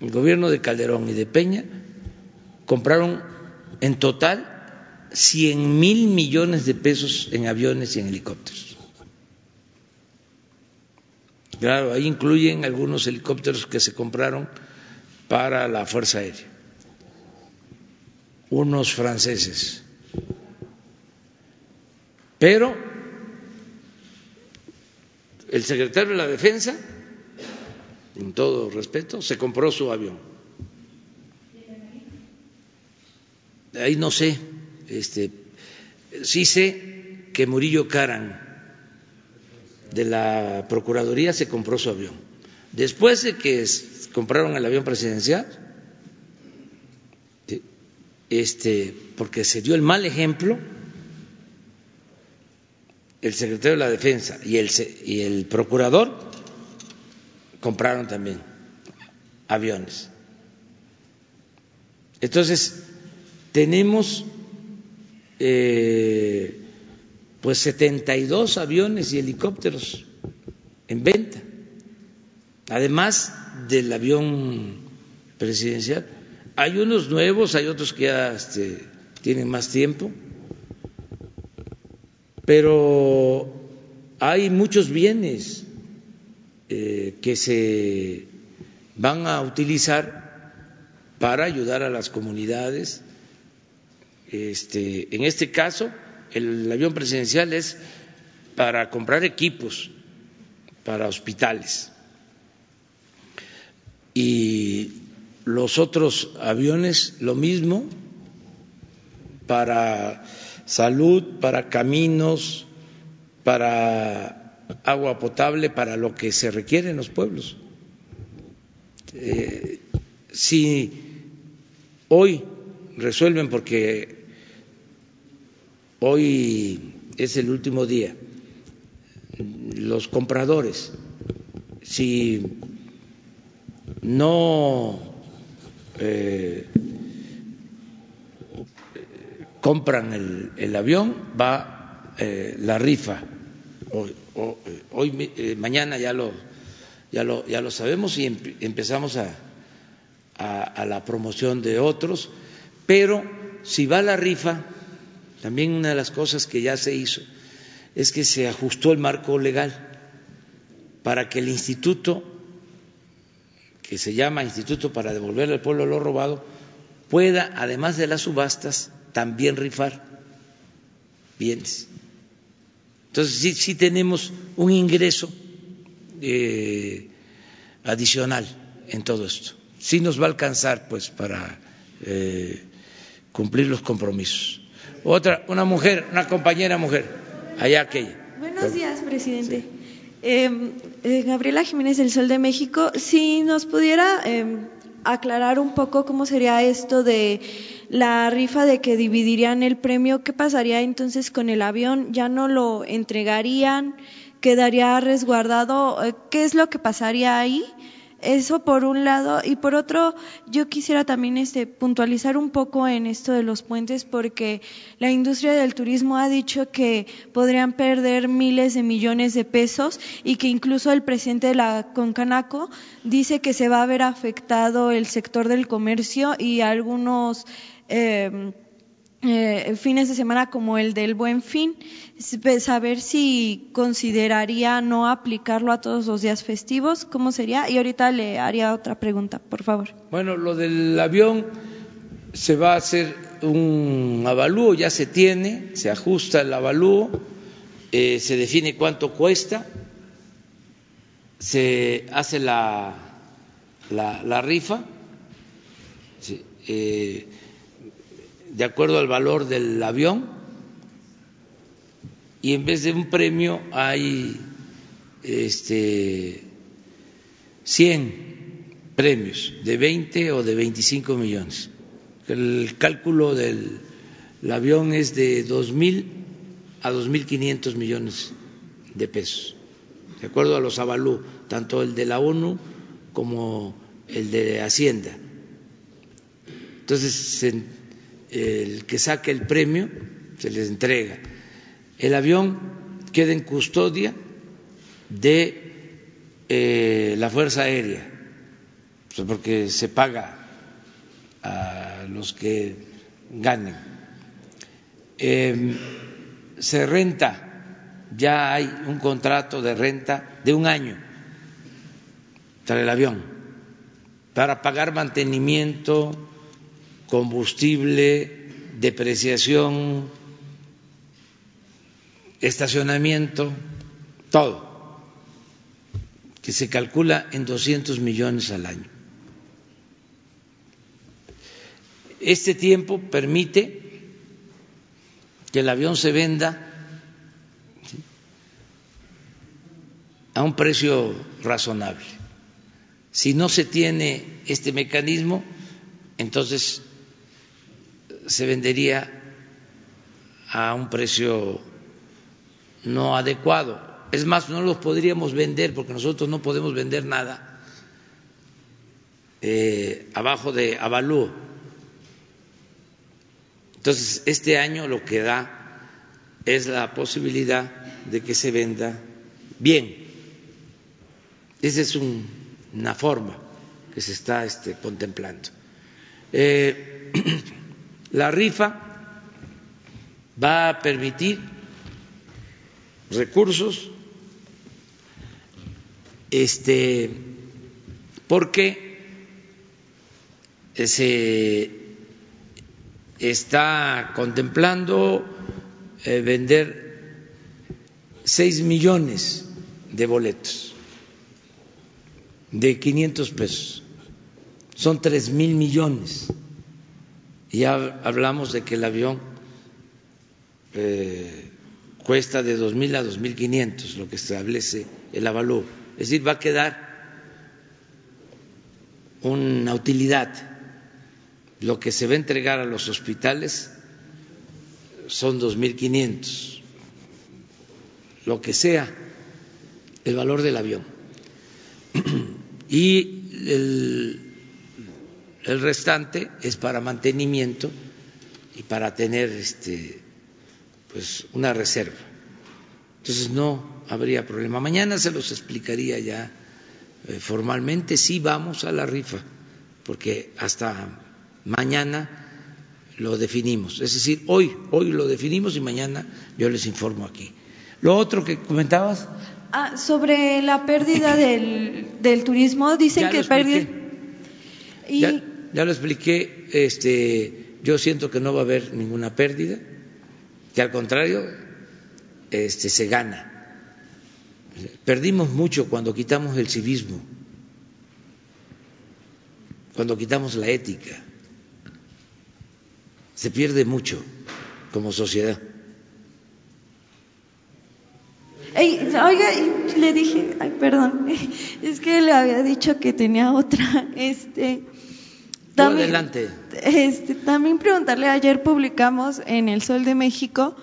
el gobierno de Calderón y de Peña compraron en total cien mil millones de pesos en aviones y en helicópteros. Claro, ahí incluyen algunos helicópteros que se compraron para la Fuerza Aérea, unos franceses. Pero el secretario de la Defensa, en todo respeto, se compró su avión. Ahí no sé, este, sí sé que Murillo Caran de la Procuraduría se compró su avión. Después de que compraron el avión presidencial, este, porque se dio el mal ejemplo, el secretario de la Defensa y el, y el procurador compraron también aviones. Entonces, tenemos eh, pues 72 aviones y helicópteros en venta, además del avión presidencial. Hay unos nuevos, hay otros que ya este, tienen más tiempo, pero hay muchos bienes eh, que se van a utilizar para ayudar a las comunidades. Este, en este caso, el avión presidencial es para comprar equipos para hospitales. Y los otros aviones lo mismo para salud, para caminos, para agua potable, para lo que se requiere en los pueblos. Eh, si hoy resuelven porque Hoy es el último día. Los compradores, si no eh, compran el, avión, va eh, la rifa. Hoy, eh, mañana ya lo, ya lo, ya lo sabemos y empezamos a, a la promoción de otros, pero si va la rifa, también una de las cosas que ya se hizo es que se ajustó el marco legal para que el instituto, que se llama Instituto para devolver al pueblo lo robado, pueda, además de las subastas, también rifar bienes. Entonces sí, sí tenemos un ingreso eh, adicional en todo esto. Sí nos va a alcanzar, pues, para eh, cumplir los compromisos. Otra, una mujer, una compañera mujer, allá aquella. Buenos días, presidente. Eh, Gabriela Jiménez del Sol de México, si nos pudiera em, aclarar un poco cómo sería esto de la rifa de que dividirían el premio, ¿qué pasaría entonces con el avión? ¿Ya no lo entregarían? ¿Quedaría resguardado? Eh, ¿Qué es lo que pasaría ahí? Eso por un lado. Y por otro, yo quisiera también este, puntualizar un poco en esto de los puentes porque la industria del turismo ha dicho que podrían perder miles de millones de pesos y que incluso el presidente de la Concanaco dice que se va a ver afectado el sector del comercio y algunos. Eh, eh, fines de semana como el del Buen Fin, saber si consideraría no aplicarlo a todos los días festivos, ¿cómo sería? Y ahorita le haría otra pregunta, por favor. Bueno, lo del avión se va a hacer un avalúo, ya se tiene, se ajusta el avalúo, eh, se define cuánto cuesta, se hace la, la, rifa. Eh, de acuerdo al valor del avión y en vez de un premio hay este 100 premios de 20 o de 25 millones. El cálculo del avión es de 2.000 a 2.500 millones de pesos, de acuerdo a los avalú, tanto el de la ONU como el de Hacienda. Entonces, se el que saque el premio se les entrega. El avión queda en custodia de eh, la Fuerza Aérea, porque se paga a los que ganen. Em, se renta, ya hay un contrato de renta de un año para el avión, para pagar mantenimiento, combustible, depreciación, estacionamiento, todo, que se calcula en 200 millones al año. Este tiempo permite que el avión se venda a un precio razonable. Si no se tiene este mecanismo, entonces se vendería a un precio no adecuado. Es más, no los podríamos vender porque nosotros no podemos vender nada eh, abajo de avalúo. Entonces, este año lo que da es la posibilidad de que se venda bien. Esa es una forma que se está este, contemplando. Eh, [CLEARS THROAT] La rifa va a permitir recursos este porque se está contemplando eh, vender seis millones de boletos de 500 pesos. Son tres mil millones ya hablamos de que el avión eh, cuesta de 2.000 a 2.500, lo que establece el avalúo. Es decir, va a quedar una utilidad. Lo que se va a entregar a los hospitales son 2.500, lo que sea el valor del avión. [CLEARS THROAT] Y el el restante es para mantenimiento y para tener este, pues una reserva. Entonces no habría problema. Mañana se los explicaría ya eh, formalmente. Sí vamos a la rifa, porque hasta mañana lo definimos. Es decir, hoy, hoy lo definimos y mañana yo les informo aquí. Lo otro que comentabas. Ah, sobre la pérdida del, del turismo, dicen que pérdida. Y ya lo expliqué, este, yo siento que no va a haber ninguna pérdida, que al contrario, este, se gana. Perdimos mucho cuando quitamos el civismo, cuando quitamos la ética. Se pierde mucho como sociedad. oiga, le dije, ay, perdón, [LAUGHS] es que le había dicho que tenía otra, este, también, adelante. Este, también preguntarle, ayer publicamos en El Sol de México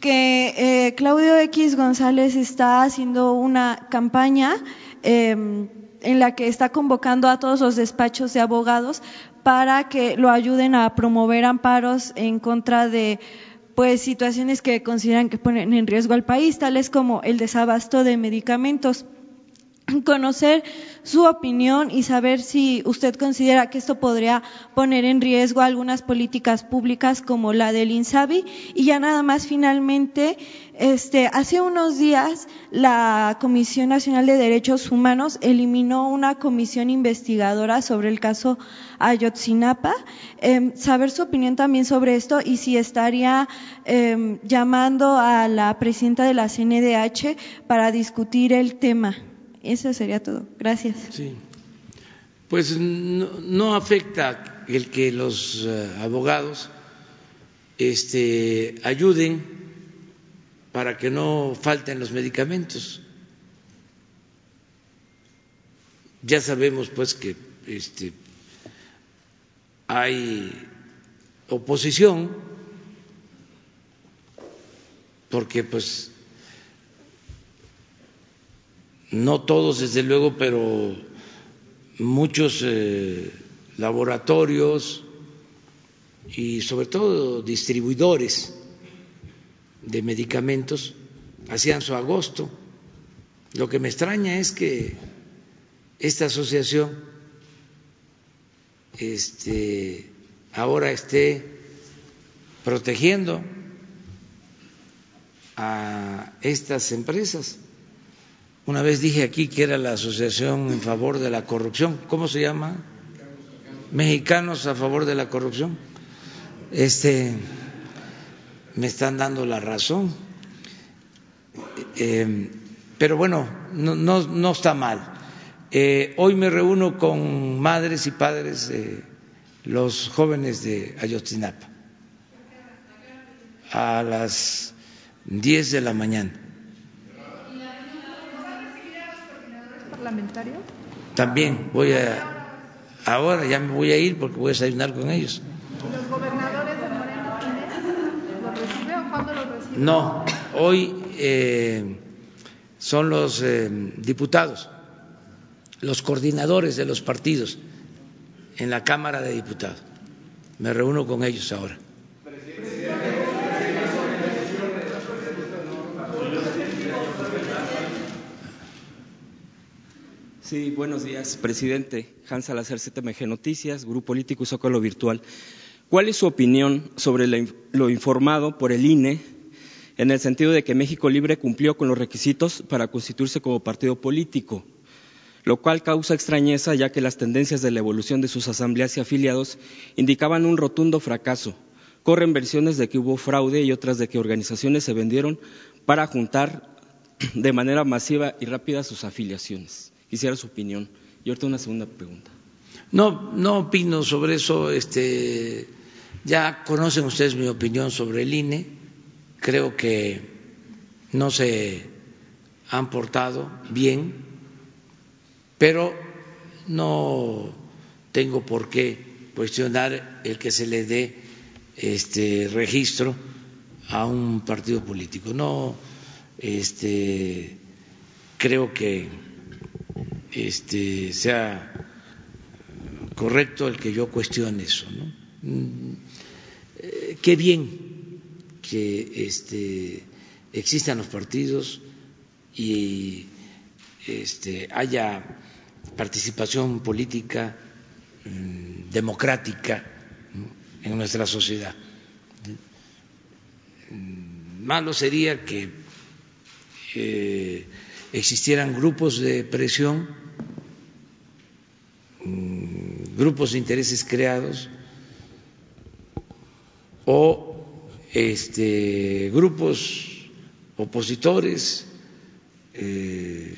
que eh, Claudio X González está haciendo una campaña em, en la que está convocando a todos los despachos de abogados para que lo ayuden a promover amparos en contra de pues situaciones que consideran que ponen en riesgo al país, tales como el desabasto de medicamentos. [CLEARS THROAT] conocer su opinión y saber si usted considera que esto podría poner en riesgo algunas políticas públicas como la del INSABI. Y ya nada más finalmente, este, hace unos días la Comisión Nacional de Derechos Humanos eliminó una comisión investigadora sobre el caso Ayotzinapa. Eh, saber su opinión también sobre esto y si estaría eh, llamando a la presidenta de la CNDH para discutir el tema. Eso sería todo. Gracias. Sí. Pues no, afecta el que los eh, abogados este, ayuden para que no falten los medicamentos. Ya sabemos pues que este, hay oposición porque pues no todos desde luego, pero muchos eh, laboratorios y sobre todo distribuidores de medicamentos hacían su agosto. Lo que me extraña es que esta asociación este, ahora esté protegiendo a estas empresas. Una vez dije aquí que era la Asociación en favor de la corrupción. ¿Cómo se llama? Mexicanos a favor de la corrupción. Este, me están dando la razón. Eh, pero bueno, no, está mal. Eh, hoy me reúno con madres y padres de los jóvenes de Ayotzinapa a las 10 de la mañana. También voy a, ahora ya me voy a ir porque voy a desayunar con ellos. ¿Los gobernadores de Moreno los recibe o cuándo los recibe? No, hoy eh, son los eh, diputados, los coordinadores de los partidos en la Cámara de Diputados. Me reúno con ellos ahora. Sí, buenos días, presidente. Hans Salazar, CTMG Noticias, Grupo Político y Zócalo Virtual. ¿Cuál es su opinión sobre lo informado por el INE en el sentido de que México Libre cumplió con los requisitos para constituirse como partido político? Lo cual causa extrañeza ya que las tendencias de la evolución de sus asambleas y afiliados indicaban un rotundo fracaso. Corren versiones de que hubo fraude y otras de que organizaciones se vendieron para juntar [CLEARS THROAT] de manera masiva y rápida sus afiliaciones. Quisiera su opinión. Y ahorita una segunda pregunta. No, no opino sobre eso. Este, ya conocen ustedes mi opinión sobre el INE. Creo que no se han portado bien, pero no tengo por qué cuestionar el que se le dé este registro a un partido político. No, este, creo que este, sea correcto el que yo cuestione eso. Mm, eh, qué bien que este, existan los partidos y este, haya participación política mm, democrática en nuestra sociedad. Mm, malo sería que eh, existieran grupos de presión grupos de intereses creados o este, grupos opositores eh,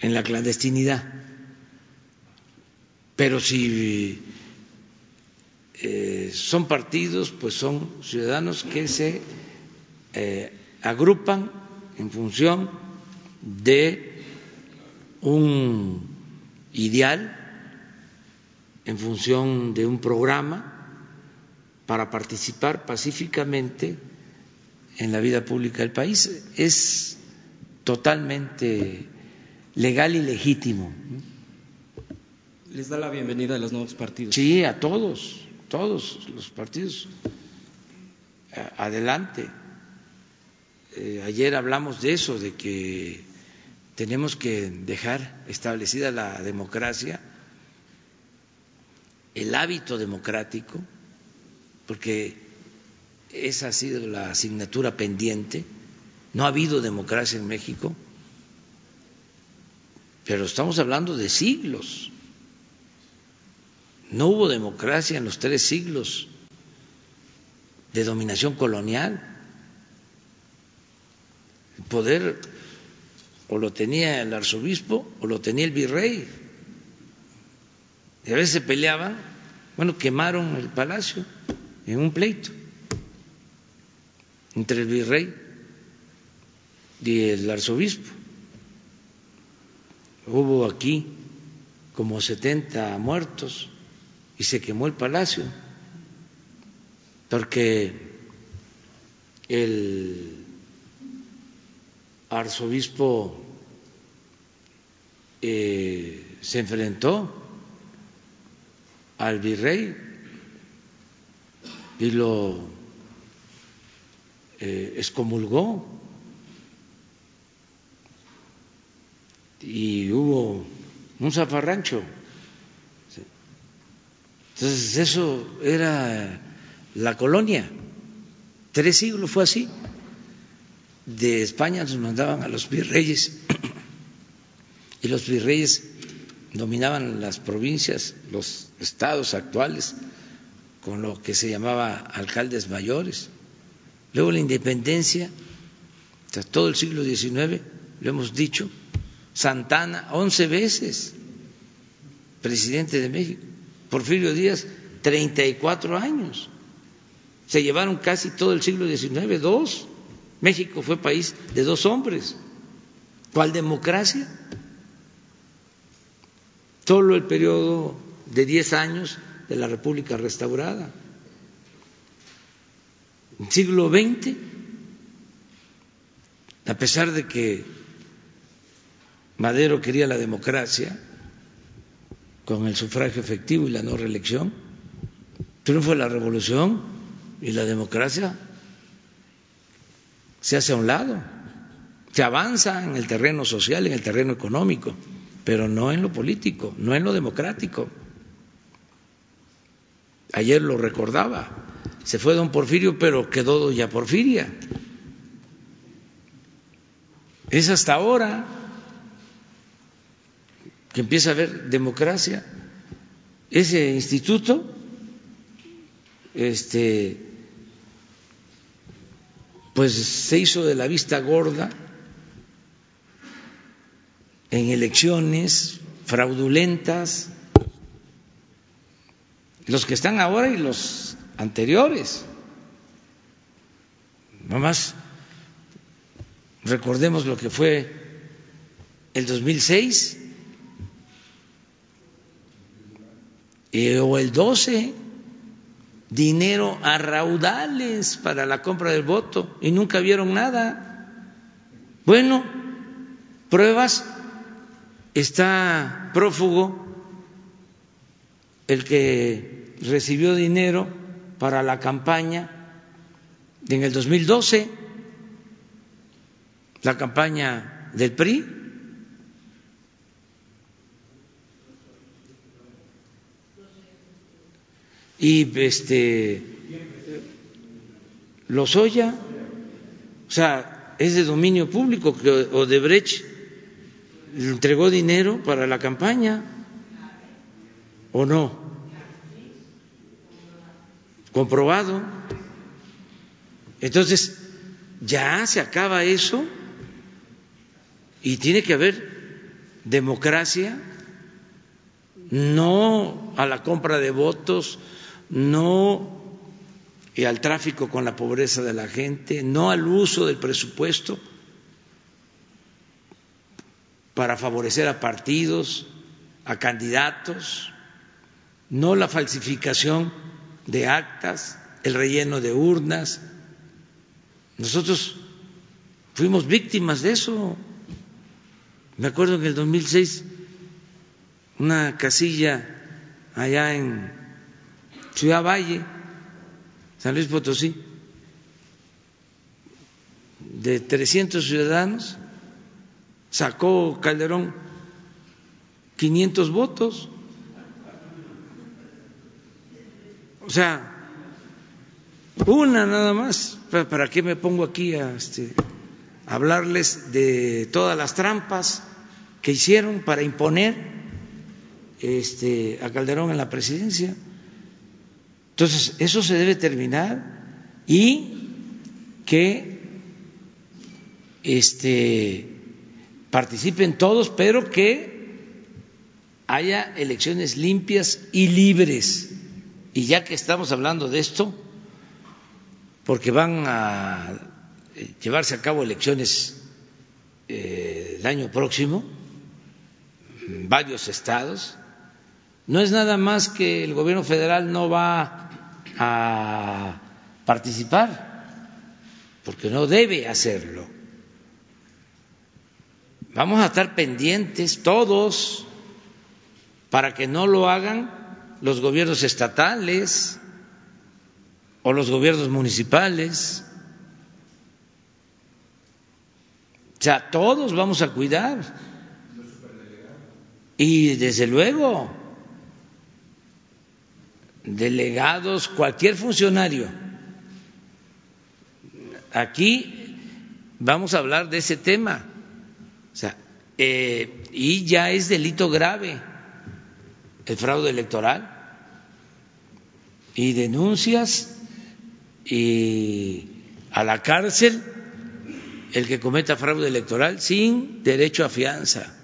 en la clandestinidad. Pero si eh, son partidos, pues son ciudadanos que se eh, agrupan en función de un ideal en función de un programa para participar pacíficamente en la vida pública del país. Es totalmente legal y legítimo. Les da la bienvenida a los nuevos partidos. Sí, a todos, todos los partidos. Adelante. Eh, ayer hablamos de eso, de que tenemos que dejar establecida la democracia, el hábito democrático, porque esa ha sido la asignatura pendiente. No ha habido democracia en México, pero estamos hablando de siglos. No hubo democracia en los tres siglos de dominación colonial. El poder o lo tenía el arzobispo o lo tenía el virrey. Y a veces se peleaban, bueno, quemaron el palacio en un pleito entre el virrey y el arzobispo. Hubo aquí como 70 muertos y se quemó el palacio porque el arzobispo eh, se enfrentó al virrey y lo eh, excomulgó y hubo un zafarrancho. Entonces eso era la colonia. Tres siglos fue así. De España nos mandaban a los virreyes y los virreyes dominaban las provincias, los estados actuales, con lo que se llamaba alcaldes mayores. Luego la independencia, todo el siglo XIX, lo hemos dicho, Santana, once veces presidente de México, Porfirio Díaz, 34 años. Se llevaron casi todo el siglo XIX, dos. México fue país de dos hombres. ¿Cuál democracia? Solo el periodo de diez años de la República restaurada. En el siglo XX, a pesar de que Madero quería la democracia con el sufragio efectivo y la no reelección, triunfo la revolución y la democracia se hace a un lado, se avanza en el terreno social, en el terreno económico, pero no en lo político, no en lo democrático. Ayer lo recordaba, se fue don Porfirio, pero quedó doña Porfiria. Es hasta ahora que empieza a haber democracia. Ese instituto este pues se hizo de la vista gorda en elecciones fraudulentas, los que están ahora y los anteriores. más recordemos lo que fue el 2006 eh, o el 12 dinero a raudales para la compra del voto y nunca vieron nada. Bueno, pruebas, está prófugo el que recibió dinero para la campaña en el 2012, la campaña del PRI. Y este Lozoya, o sea, es de dominio público que Odebrecht entregó dinero para la campaña o no, comprobado. Entonces, ya se acaba eso y tiene que haber democracia, no a la compra de votos, no al tráfico con la pobreza de la gente, no al uso del presupuesto para favorecer a partidos, a candidatos, no la falsificación de actas, el relleno de urnas. Nosotros fuimos víctimas de eso. Me acuerdo en el 2006 una casilla allá en Ciudad Valle, San Luis Potosí, de 300 ciudadanos, sacó Calderón 500 votos. O sea, una nada más. ¿Para qué me pongo aquí a este, hablarles de todas las trampas que hicieron para imponer este, a Calderón en la presidencia? Entonces, eso se debe terminar y que este, participen todos, pero que haya elecciones limpias y libres. Y ya que estamos hablando de esto, porque van a llevarse a cabo elecciones eh, el año próximo en varios estados, no es nada más que el gobierno federal no va a participar, porque no debe hacerlo. Vamos a estar pendientes todos para que no lo hagan los gobiernos estatales o los gobiernos municipales. O sea, todos vamos a cuidar. Y desde luego, delegados, cualquier funcionario. Aquí vamos a hablar de ese tema. Eh, y ya es delito grave el fraude electoral. Y denuncias y a la cárcel el que cometa fraude electoral sin derecho a fianza.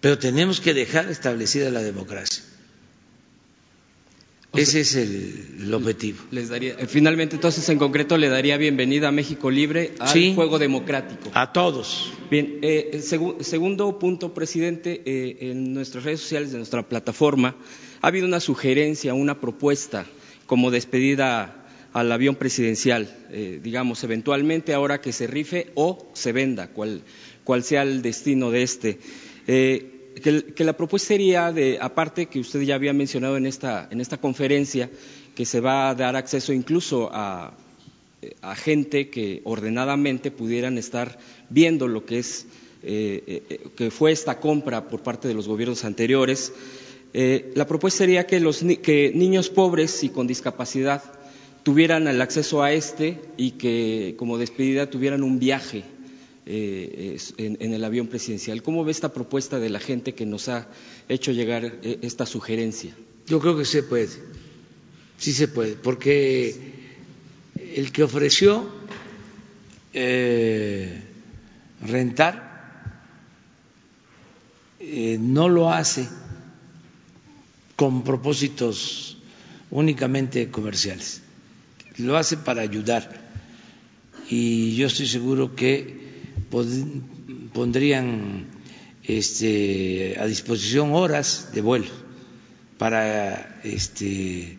Pero tenemos que dejar establecida la democracia. Ese es el, objetivo. Les daría, eh, finalmente, entonces, en concreto, le daría bienvenida a México Libre al juego democrático. A todos. Bien, eh, segundo punto, presidente, eh, en nuestras redes sociales de nuestra plataforma ha habido una sugerencia, una propuesta como despedida al avión presidencial, eh, digamos, eventualmente ahora que se rife o se venda, cual, cual sea el destino de este. Eh, que, la propuesta sería, de, aparte que usted ya había mencionado en esta, en esta conferencia, que se va a dar acceso incluso a, gente que ordenadamente pudieran estar viendo lo que es eh, que fue esta compra por parte de los gobiernos anteriores. la propuesta sería que los que niños pobres y con discapacidad tuvieran el acceso a este y que como despedida tuvieran un viaje eh, en, el avión presidencial. ¿Cómo ve esta propuesta de la gente que nos ha hecho llegar eh, esta sugerencia? Yo creo que se puede, sí se puede, porque el que ofreció eh, rentar no lo hace con propósitos únicamente comerciales lo hace para ayudar y yo estoy seguro que pondrían este, a disposición horas de vuelo para este,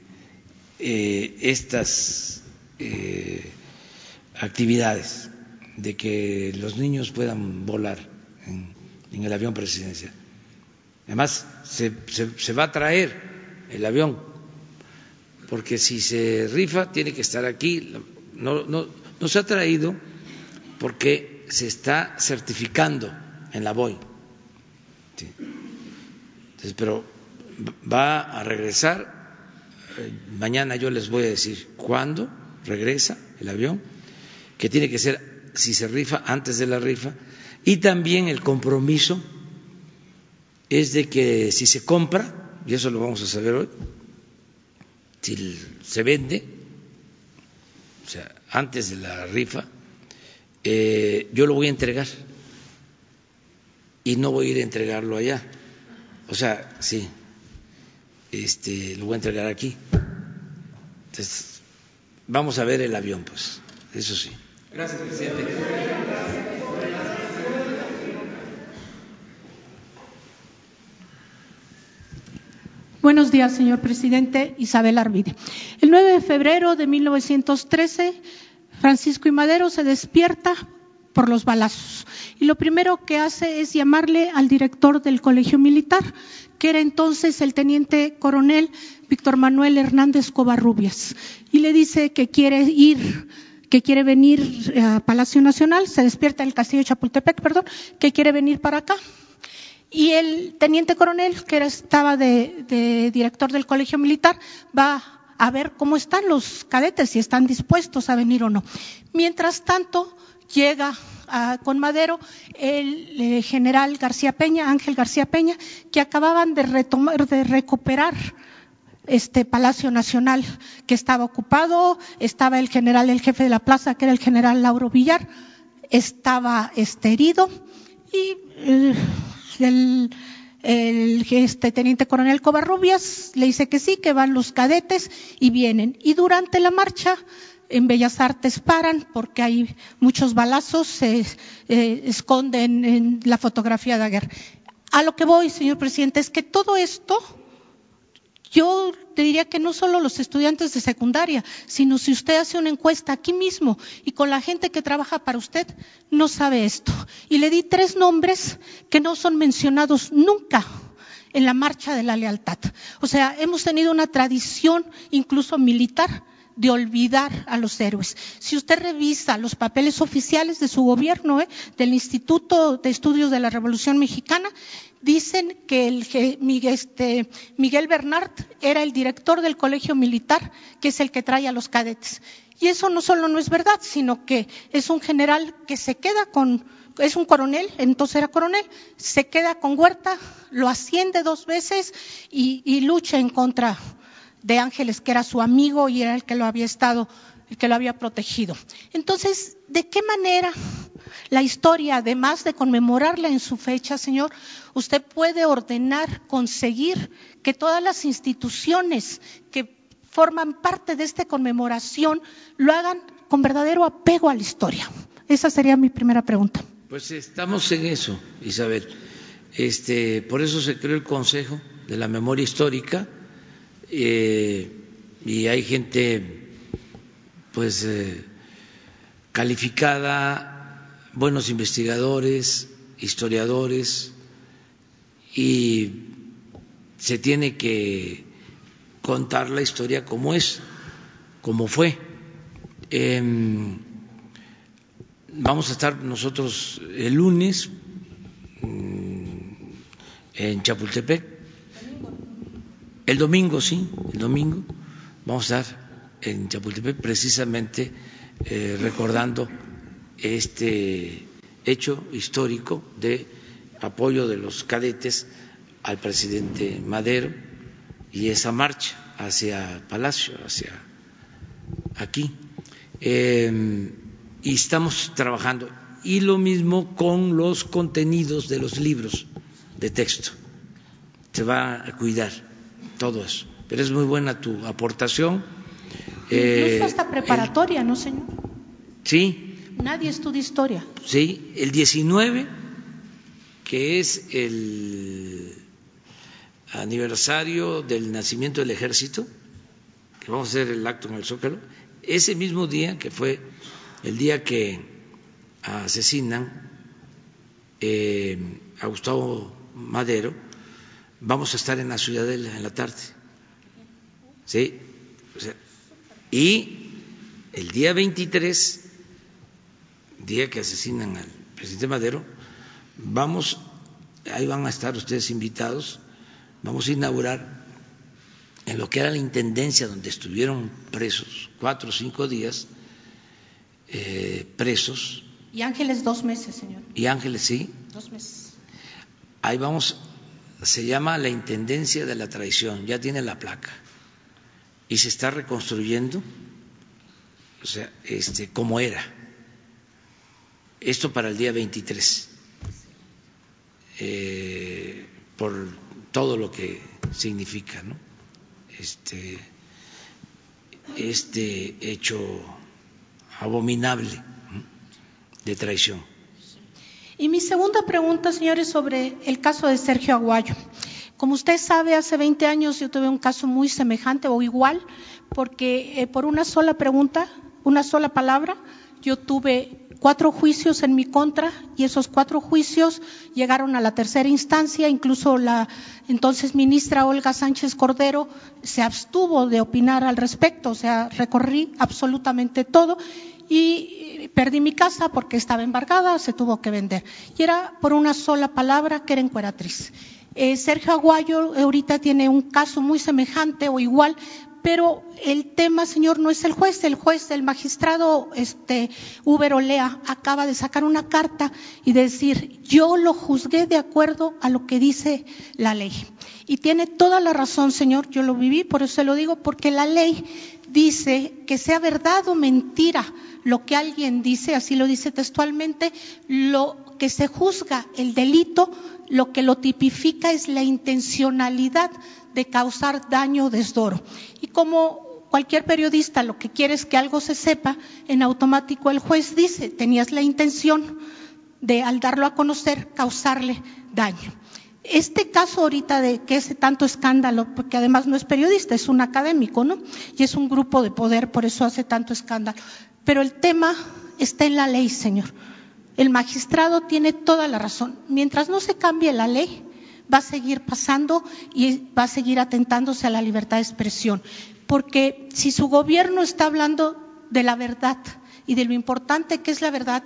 eh, estas eh, actividades de que los niños puedan volar en, el avión presidencial. Además, se va a traer el avión porque si se rifa tiene que estar aquí. No, no, no se ha traído porque se está certificando en la BOI. Entonces, pero va a regresar. Eh, mañana yo les voy a decir cuándo regresa el avión, que tiene que ser, si se rifa, antes de la rifa. Y también el compromiso es de que si se compra, y eso lo vamos a saber hoy, si se vende, o sea, antes de la rifa, eh, yo lo voy a entregar y no voy a ir a entregarlo allá. O sea, sí, este, lo voy a entregar aquí. Entonces, vamos a ver el avión, pues, eso sí. Gracias, presidente. Buenos días, señor presidente. Isabel Arvide. El 9 de febrero de 1913, Francisco y Madero se despierta por los balazos y lo primero que hace es llamarle al director del colegio militar, que era entonces el teniente coronel Víctor Manuel Hernández Covarrubias, y le dice que quiere ir que quiere venir a Palacio Nacional, se despierta en el Castillo de Chapultepec, perdón, que quiere venir para acá. Y el teniente coronel, que estaba de, de director del colegio militar, va a ver cómo están los cadetes, si están dispuestos a venir o no. Mientras tanto, llega a, con Madero el eh, general García Peña, Ángel García Peña, que acababan de retomar, de recuperar este Palacio Nacional que estaba ocupado, estaba el general, el jefe de la plaza, que era el general Lauro Villar, estaba este, herido y eh, el, el este, teniente coronel Covarrubias le dice que sí, que van los cadetes y vienen. Y durante la marcha en Bellas Artes paran porque hay muchos balazos, se eh, esconden en la fotografía de Aguirre. A lo que voy, señor presidente, es que todo esto, yo diría que no solo los estudiantes de secundaria, sino si usted hace una encuesta aquí mismo y con la gente que trabaja para usted, no sabe esto. Y le di tres nombres que no son mencionados nunca en la marcha de la lealtad. O sea, hemos tenido una tradición incluso militar de olvidar a los héroes. Si usted revisa los papeles oficiales de su gobierno, ¿eh? del Instituto de Estudios de la Revolución Mexicana, dicen que el, este, Miguel Bernard era el director del colegio militar, que es el que trae a los cadetes. Y eso no solo no es verdad, sino que es un general que se queda con, es un coronel, entonces era coronel, se queda con Huerta, lo asciende dos veces y lucha en contra de Ángeles, que era su amigo y era el que lo había estado, el que lo había protegido. Entonces, ¿de qué manera la historia, además de conmemorarla en su fecha, Señor, usted puede ordenar, conseguir que todas las instituciones que forman parte de esta conmemoración lo hagan con verdadero apego a la historia? Esa sería mi primera pregunta. Pues estamos en eso, Isabel. Este, por eso se creó el Consejo de la Memoria Histórica eh, y hay gente pues eh, calificada, buenos investigadores, historiadores, y se tiene que contar la historia como es, como fue. Eh, vamos a estar nosotros el lunes mm, en Chapultepec el domingo, sí, el domingo vamos a estar en Chapultepec precisamente eh, recordando este hecho histórico de apoyo de los cadetes al presidente Madero y esa marcha hacia Palacio, hacia aquí. Eh, y estamos trabajando. Y lo mismo con los contenidos de los libros de texto. Se va a cuidar todo eso. Pero es muy buena tu aportación. Incluso eh, hasta preparatoria, ¿no, señor? Sí. Nadie estudia historia. Sí, el 19, que es el aniversario del nacimiento del ejército, que vamos a hacer el acto en el Zócalo, ese mismo día, que fue el día que asesinan eh, a Gustavo Madero, vamos a estar en la Ciudadela en la tarde. ¿Sí? y el día 23, día que asesinan al presidente Madero, vamos, ahí van a estar ustedes invitados, vamos a inaugurar en lo que era la intendencia donde estuvieron presos cuatro o cinco días, eh, presos. Y Ángeles dos meses, señor. Y Ángeles, sí. Dos meses. Ahí vamos se llama la Intendencia de la Traición, ya tiene la placa y se está reconstruyendo, o sea, este, como era. Esto para el día 23, eh, por todo lo que significa, ¿no? Este, este hecho abominable de traición. Y mi segunda pregunta, señores, sobre el caso de Sergio Aguayo. Como usted sabe, hace 20 años yo tuve un caso muy semejante o igual, porque eh, por una sola pregunta, una sola palabra, yo tuve cuatro juicios en mi contra y esos cuatro juicios llegaron a la tercera instancia. Incluso la entonces ministra Olga Sánchez Cordero se abstuvo de opinar al respecto. O sea, recorrí absolutamente todo y perdí mi casa porque estaba embargada, se tuvo que vender. Y era por una sola palabra que era encueratriz. Eh, Sergio Aguayo ahorita tiene un caso muy semejante o igual, pero el tema, señor, no es el juez. El juez, el magistrado este, Uber Olea, acaba de sacar una carta y decir, yo lo juzgué de acuerdo a lo que dice la ley. Y tiene toda la razón, señor, yo lo viví, por eso se lo digo, porque la ley dice que sea verdad o mentira lo que alguien dice, así lo dice textualmente, lo que se juzga el delito, lo que lo tipifica es la intencionalidad de causar daño o desdoro. Y como cualquier periodista lo que quiere es que algo se sepa, en automático el juez dice, tenías la intención de, al darlo a conocer, causarle daño. Este caso ahorita de que ese tanto escándalo, porque además no es periodista, es un académico, ¿no? Y es un grupo de poder, por eso hace tanto escándalo. Pero el tema está en la ley, señor. El magistrado tiene toda la razón. Mientras no se cambie la ley, va a seguir pasando y va a seguir atentándose a la libertad de expresión. Porque si su gobierno está hablando de la verdad y de lo importante que es la verdad,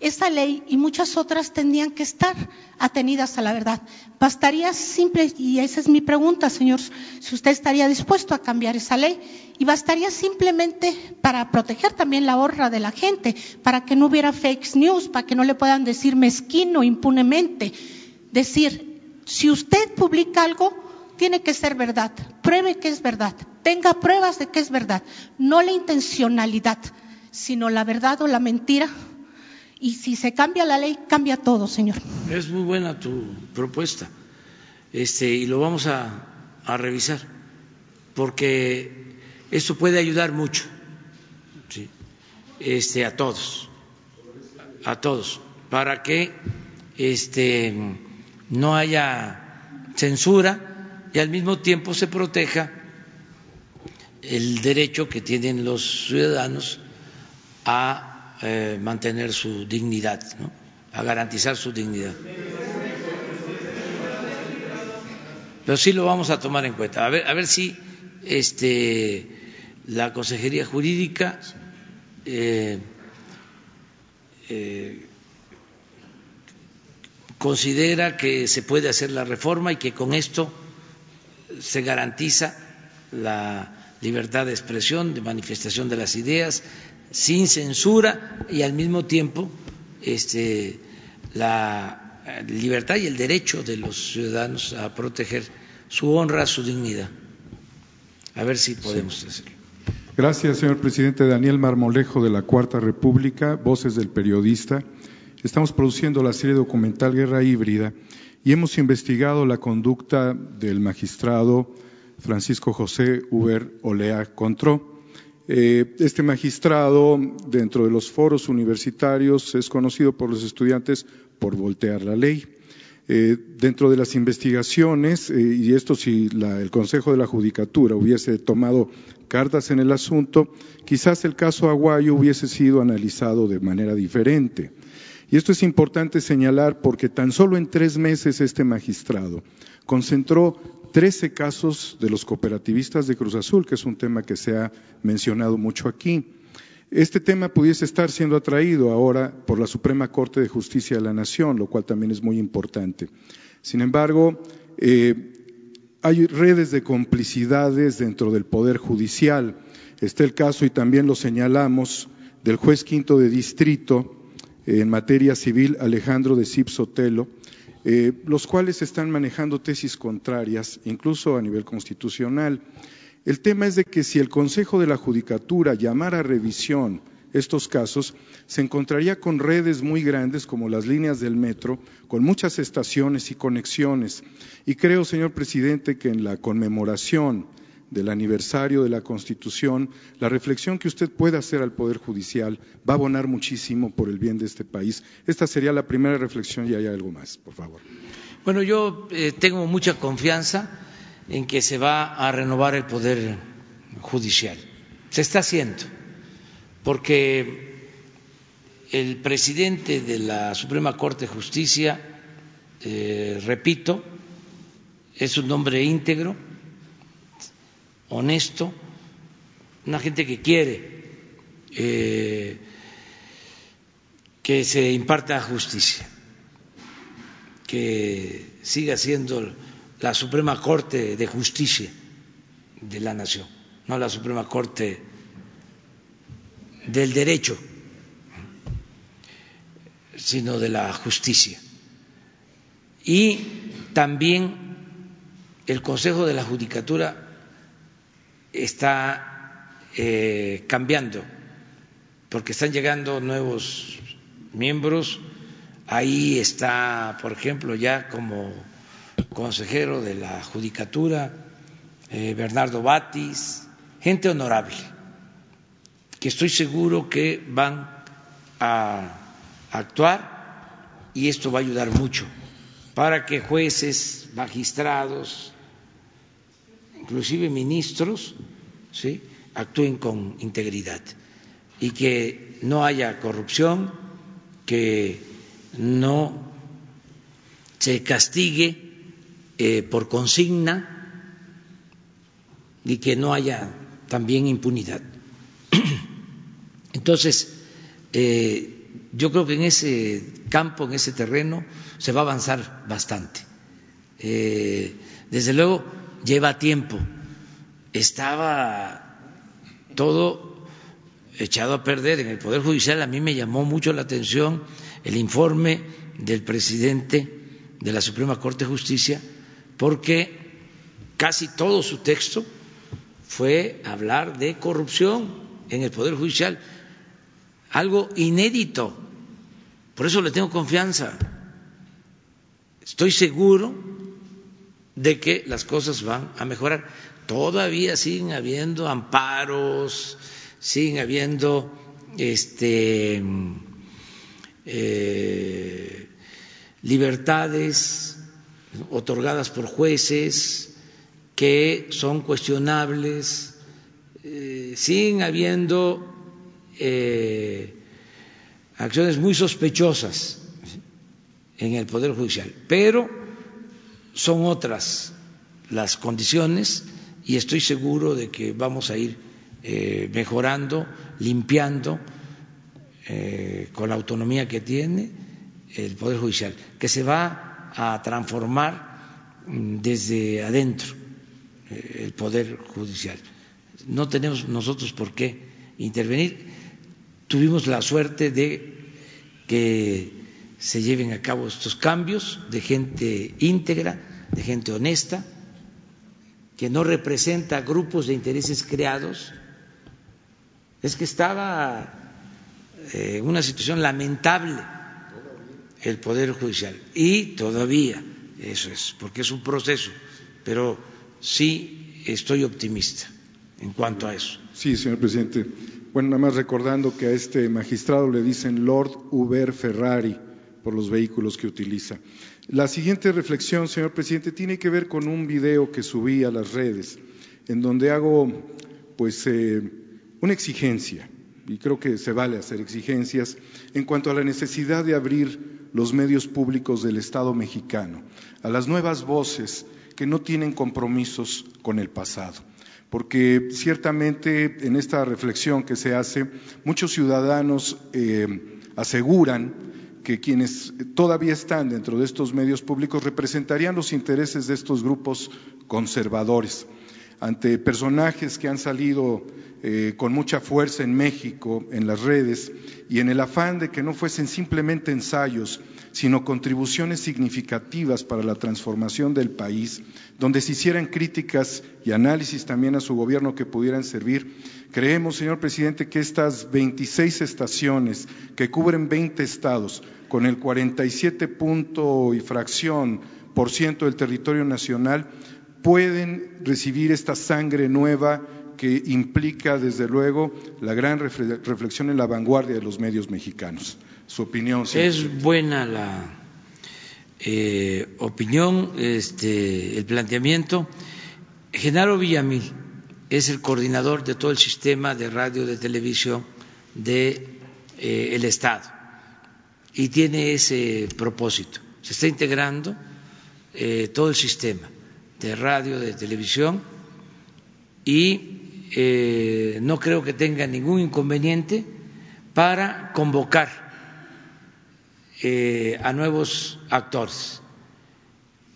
esa ley y muchas otras tendrían que estar atenidas a la verdad. Bastaría simple, y esa es mi pregunta, señor, si usted estaría dispuesto a cambiar esa ley, y bastaría simplemente para proteger también la honra de la gente, para que no hubiera fake news, para que no le puedan decir mezquino impunemente, decir, si usted publica algo, tiene que ser verdad. Pruebe que es verdad. Tenga pruebas de que es verdad. No la intencionalidad, sino la verdad o la mentira. Y si se cambia la ley, cambia todo, señor. Es muy buena tu propuesta. Este, y lo vamos a, revisar, porque esto puede ayudar mucho ¿sí? este, a todos, a todos, para que este, no haya censura y al mismo tiempo se proteja el derecho que tienen los ciudadanos a eh, mantener su dignidad, a garantizar su dignidad. Pero sí lo vamos a tomar en cuenta. A ver, a ver si este, la Consejería Jurídica eh, eh, considera que se puede hacer la reforma y que con esto se garantiza la libertad de expresión, de manifestación de las ideas, sin censura y al mismo tiempo este, la libertad y el derecho de los ciudadanos a proteger su honra, su dignidad. A ver si podemos sí. hacerlo. Gracias, señor presidente. Daniel Marmolejo de la Cuarta República, Voces del Periodista. Estamos produciendo la serie documental Guerra Híbrida y hemos investigado la conducta del magistrado Francisco José Uber Olea Contró. Eh, este magistrado, dentro de los foros universitarios, es conocido por los estudiantes por voltear la ley. Eh, dentro de las investigaciones, eh, y esto si el Consejo de la Judicatura hubiese tomado cartas en el asunto, quizás el caso Aguayo hubiese sido analizado de manera diferente. Y esto es importante señalar porque tan solo en tres meses este magistrado concentró 13 casos de los cooperativistas de Cruz Azul, que es un tema que se ha mencionado mucho aquí. Este tema pudiese estar siendo atraído ahora por la Suprema Corte de Justicia de la Nación, lo cual también es muy importante. Sin embargo, eh, hay redes de complicidades dentro del Poder Judicial. Está el caso, y también lo señalamos, del juez quinto de distrito, en materia civil Alejandro de Sotelo, eh, los cuales están manejando tesis contrarias, incluso a nivel constitucional. El tema es de que si el Consejo de la Judicatura llamara a revisión estos casos, se encontraría con redes muy grandes como las líneas del metro, con muchas estaciones y conexiones. Y creo, señor presidente, que en la conmemoración del aniversario de la Constitución, la reflexión que usted pueda hacer al Poder Judicial va a abonar muchísimo por el bien de este país. Esta sería la primera reflexión y hay algo más, por favor. Bueno, yo eh, tengo mucha confianza en que se va a renovar el Poder Judicial. Se está haciendo, porque el presidente de la Suprema Corte de Justicia, eh, repito, es un hombre íntegro, honesto, una gente que quiere eh, que se imparta justicia, que siga siendo la Suprema Corte de Justicia de la Nación, no la Suprema Corte del Derecho, sino de la justicia. Y también el Consejo de la Judicatura está eh, cambiando, porque están llegando nuevos miembros. Ahí está, por ejemplo, ya como consejero de la Judicatura, eh, Bernardo Batis, gente honorable, que estoy seguro que van a actuar y esto va a ayudar mucho para que jueces, magistrados, inclusive ministros, ¿sí? actúen con integridad y que no haya corrupción, que no se castigue eh, por consigna y que no haya también impunidad. [CLEARS THROAT] Entonces, eh, yo creo que en ese campo, en ese terreno, se va a avanzar bastante. Eh, desde luego, lleva tiempo. Estaba todo echado a perder en el Poder Judicial. A mí me llamó mucho la atención el informe del presidente de la Suprema Corte de Justicia, porque casi todo su texto fue hablar de corrupción en el Poder Judicial algo inédito. Por eso le tengo confianza. Estoy seguro de que las cosas van a mejorar. Todavía siguen habiendo amparos, siguen habiendo este, eh, libertades otorgadas por jueces que son cuestionables, eh, siguen habiendo eh, acciones muy sospechosas en el Poder Judicial, pero son otras las condiciones y estoy seguro de que vamos a ir eh, mejorando, limpiando eh, con la autonomía que tiene el Poder Judicial, que se va a transformar mm, desde adentro el Poder Judicial. No tenemos nosotros por qué intervenir tuvimos la suerte de que se lleven a cabo estos cambios de gente íntegra, de gente honesta, que no representa grupos de intereses creados. Es que estaba en eh, una situación lamentable el Poder Judicial y todavía eso es, porque es un proceso, pero sí estoy optimista en cuanto a eso. Sí, señor presidente. Bueno, nada más recordando que a este magistrado le dicen Lord Uber Ferrari por los vehículos que utiliza. La siguiente reflexión, señor presidente, tiene que ver con un video que subí a las redes, en donde hago pues eh, una exigencia, y creo que se vale hacer exigencias, en cuanto a la necesidad de abrir los medios públicos del Estado mexicano a las nuevas voces que no tienen compromisos con el pasado porque ciertamente en esta reflexión que se hace, muchos ciudadanos eh, aseguran que quienes todavía están dentro de estos medios públicos representarían los intereses de estos grupos conservadores. Ante personajes que han salido eh, con mucha fuerza en México, en las redes, y en el afán de que no fuesen simplemente ensayos, sino contribuciones significativas para la transformación del país, donde se hicieran críticas y análisis también a su gobierno que pudieran servir. Creemos, señor presidente, que estas 26 estaciones que cubren 20 estados, con el 47 punto y fracción por ciento del territorio nacional, pueden recibir esta sangre nueva que implica, desde luego, la gran reflexión en la vanguardia de los medios mexicanos su opinión. Es buena la eh, opinión, este, el planteamiento. Genaro Villamil es el coordinador de todo el sistema de radio de televisión del de, eh, Estado. y tiene ese propósito. Se está integrando eh, todo el sistema de radio, de televisión y eh, no creo que tenga ningún inconveniente para convocar eh, a nuevos actores,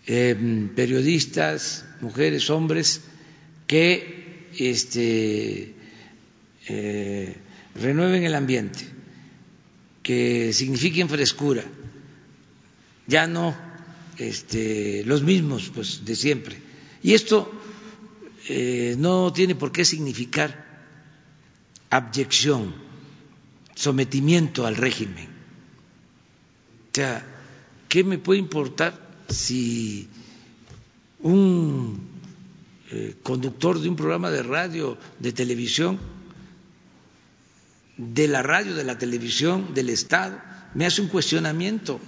periodistas, mujeres, hombres, que este, renueven el ambiente, que signifiquen frescura, ya no este, los mismos pues, de siempre. Y esto eh, no tiene por qué significar abyección, sometimiento al régimen. O sea, ¿qué me puede importar si un eh, conductor de un programa de radio, de televisión, de la radio, de la televisión, del Estado, me hace un cuestionamiento?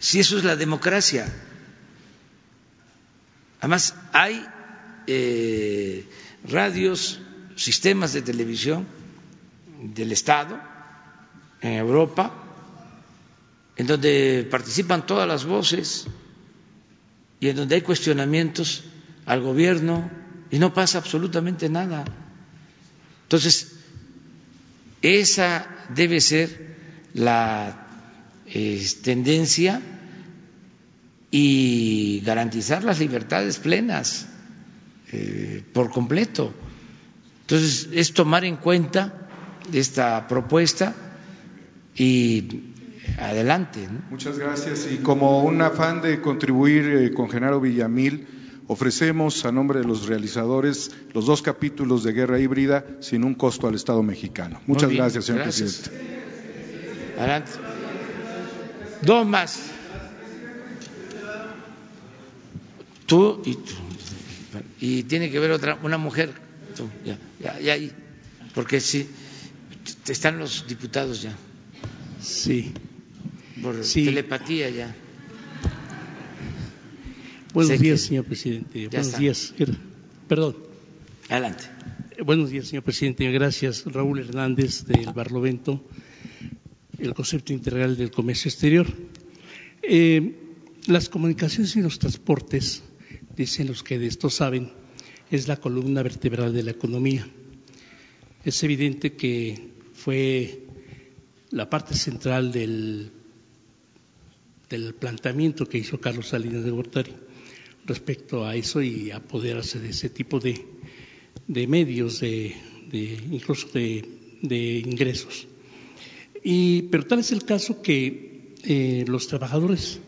si eso es la democracia. Además, hay eh, radios, sistemas de televisión del Estado en Europa, en donde participan todas las voces y en donde hay cuestionamientos al gobierno y no pasa absolutamente nada. Entonces, esa debe ser la tendencia y garantizar las libertades plenas eh, por completo. Entonces, es tomar en cuenta esta propuesta y adelante. Muchas gracias. Y como un afán de contribuir eh, con Genaro Villamil, ofrecemos a nombre de los realizadores los dos capítulos de Guerra Híbrida sin un costo al Estado mexicano. Muchas gracias, señor presidente. Adelante. Dos más. Tú y tú. Y tiene que ver otra, una mujer. ya, ya, ya ahí. Porque sí, están los diputados ya. Sí. Por telepatía ya. Buenos días, señor presidente. Buenos días. Perdón. Adelante. Buenos días, señor presidente. Gracias, Raúl Hernández del Barlovento el concepto integral del comercio exterior. Eh, las comunicaciones y los transportes, dicen los que de esto saben, es la columna vertebral de la economía. Es evidente que fue la parte central del, del planteamiento que hizo Carlos Salinas de Gortari respecto a eso y apoderarse de ese tipo de, medios, de, incluso de ingresos. Y, pero tal es el caso que eh, los trabajadores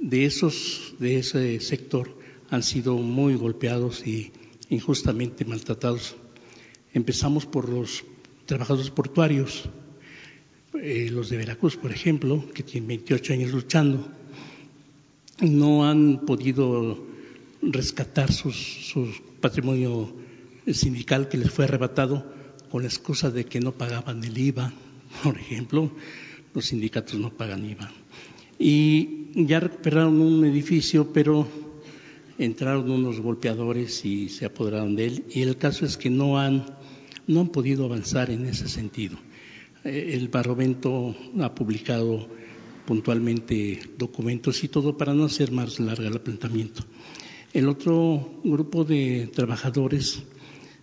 de, esos, de ese sector han sido muy golpeados y injustamente maltratados. Empezamos por los trabajadores portuarios, eh, los de Veracruz, por ejemplo, que tienen 28 años luchando, no han podido rescatar su patrimonio sindical que les fue arrebatado con la excusa de que no pagaban el IVA, [LAUGHS] por ejemplo, los sindicatos no pagan IVA. Y ya recuperaron un edificio, pero entraron unos golpeadores y se apoderaron de él. Y el caso es que no han, no han podido avanzar en ese sentido. Eh, el Barrovento ha publicado puntualmente documentos y todo para no hacer más larga el planteamiento. El otro grupo de trabajadores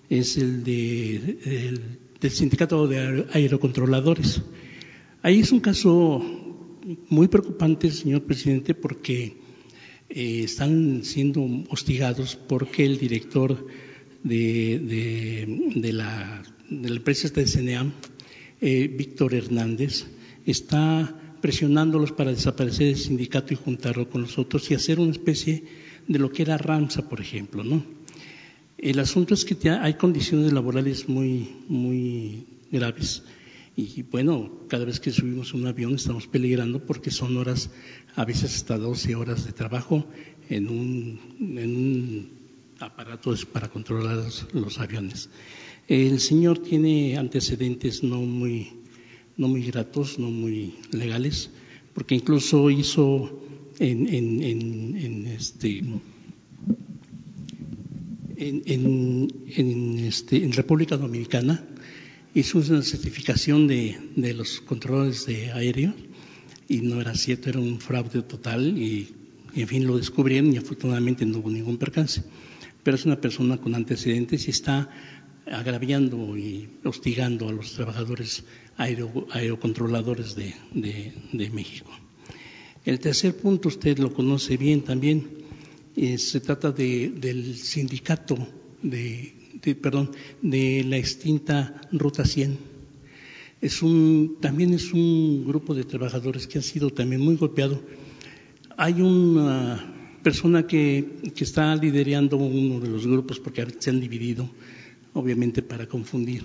es el de, del Sindicato de Aerocontroladores. Ahí es un caso muy preocupante, señor presidente, porque eh, están siendo hostigados porque el director de, la, empresa de CNEAM, eh, Víctor Hernández, está presionándolos para desaparecer el sindicato y juntarlo con los otros y hacer una especie de lo que era RAMSA, por ejemplo. El asunto es que hay condiciones laborales muy, muy graves. Y bueno, cada vez que subimos un avión estamos peligrando porque son horas, a veces hasta 12 horas de trabajo en un, en aparato para controlar los, aviones. El señor tiene antecedentes no muy, no muy gratos, no muy legales, porque incluso hizo en, en, en, en este en, este, en República Dominicana hizo una certificación de, de los controles de aéreo y no era cierto, era un fraude total y, y, en fin lo descubrieron y afortunadamente no hubo ningún percance. Pero es una persona con antecedentes y está agraviando y hostigando a los trabajadores aero, aerocontroladores de, de, México. El tercer punto usted lo conoce bien también, eh, se trata de, del sindicato de, de, perdón, de la extinta Ruta 100. Es un, también es un grupo de trabajadores que ha sido también muy golpeado. Hay una persona que, que está liderando uno de los grupos porque se han dividido, obviamente para confundir.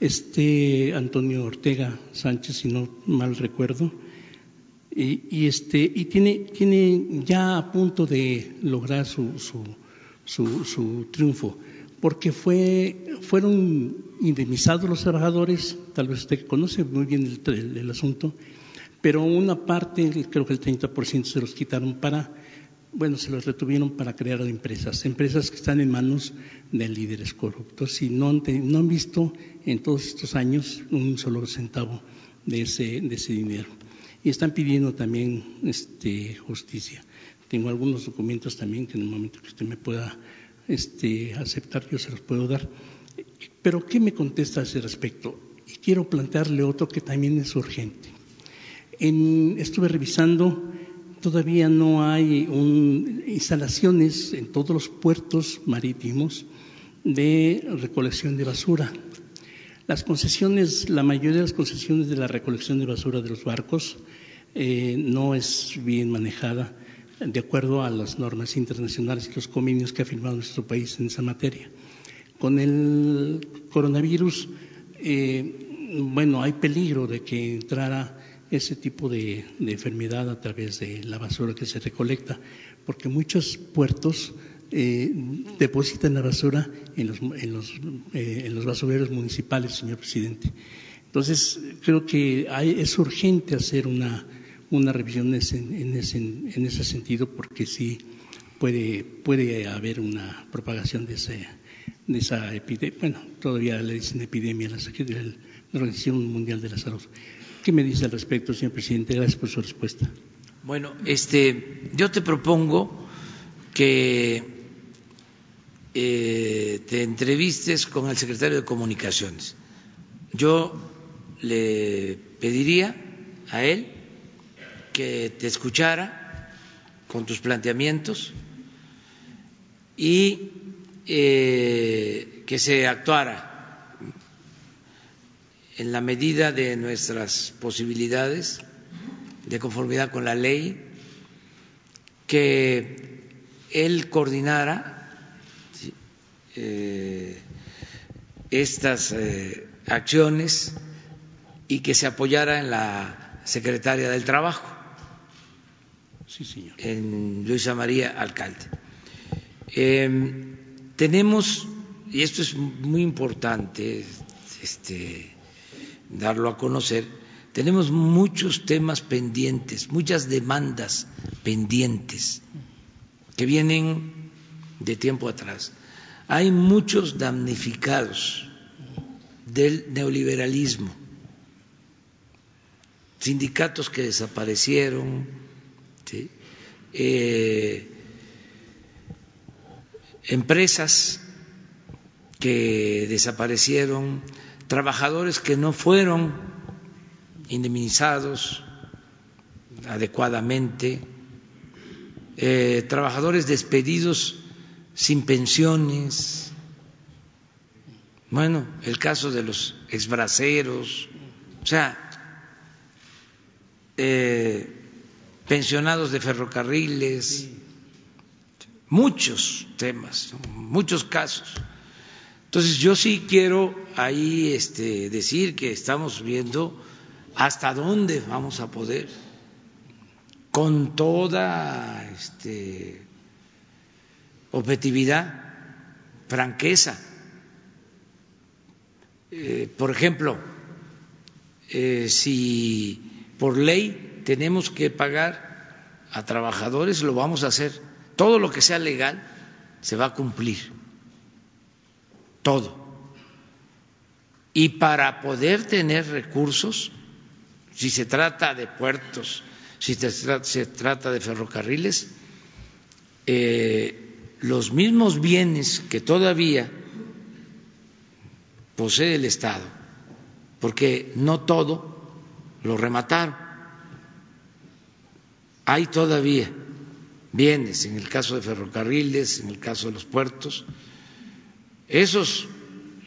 Este Antonio Ortega Sánchez, si no mal recuerdo, y, y este y tiene, tiene ya a punto de lograr su, su, su, su triunfo porque fue, fueron indemnizados los trabajadores, tal vez usted conoce muy bien el, asunto, pero una parte, creo que el 30% se los quitaron para, bueno, se los retuvieron para crear empresas, empresas que están en manos de líderes corruptos y no han, visto en todos estos años un solo centavo de ese, de ese dinero. Y están pidiendo también este, justicia. Tengo algunos documentos también que en el momento que usted me pueda este, aceptar, yo se los puedo dar. Pero, ¿qué me contesta a ese respecto? Y quiero plantearle otro que también es urgente. En, estuve revisando, todavía no hay instalaciones en todos los puertos marítimos de recolección de basura. Las concesiones, la mayoría de las concesiones de la recolección de basura de los barcos eh, no es bien manejada de acuerdo a las normas internacionales y los convenios que ha firmado nuestro país en esa materia. Con el coronavirus, eh, bueno, hay peligro de que entrara ese tipo de, enfermedad a través de la basura que se recolecta, porque muchos puertos eh, depositan la basura en los, en, los, eh, en los, basureros municipales, señor presidente. Entonces, creo que hay, es urgente hacer una una revisión en ese, en ese, en ese sentido porque sí puede, puede haber una propagación de, ese, de esa epidemia. Bueno, todavía le dicen epidemia la, la Organización Mundial de la Salud. ¿Qué me dice al respecto, señor presidente? Gracias por su respuesta. Bueno, este, yo te propongo que eh, te entrevistes con el secretario de Comunicaciones. Yo le pediría a él que te escuchara con tus planteamientos y eh, que se actuara en la medida de nuestras posibilidades, de conformidad con la ley, que él coordinara eh, estas eh, acciones y que se apoyara en la secretaria del Trabajo Sí, señor. En Luisa María Alcalde. Eh, tenemos, y esto es muy importante este, darlo a conocer, tenemos muchos temas pendientes, muchas demandas pendientes que vienen de tiempo atrás. Hay muchos damnificados del neoliberalismo, sindicatos que desaparecieron, ¿sí? eh, empresas que desaparecieron, trabajadores que no fueron indemnizados adecuadamente, eh, trabajadores despedidos sin pensiones. Bueno, el caso de los exbraceros, o sea, eh, pensionados de ferrocarriles, muchos temas, muchos casos. Entonces yo sí quiero ahí este, decir que estamos viendo hasta dónde vamos a poder, con toda este, objetividad, franqueza. Eh, por ejemplo, eh, si por ley tenemos que pagar a trabajadores, lo vamos a hacer. Todo lo que sea legal se va a cumplir. Todo. Y para poder tener recursos, si se trata de puertos, si se trata de ferrocarriles, eh, los mismos bienes que todavía posee el Estado, porque no todo lo remataron. Hay todavía bienes, en el caso de ferrocarriles, en el caso de los puertos. Esos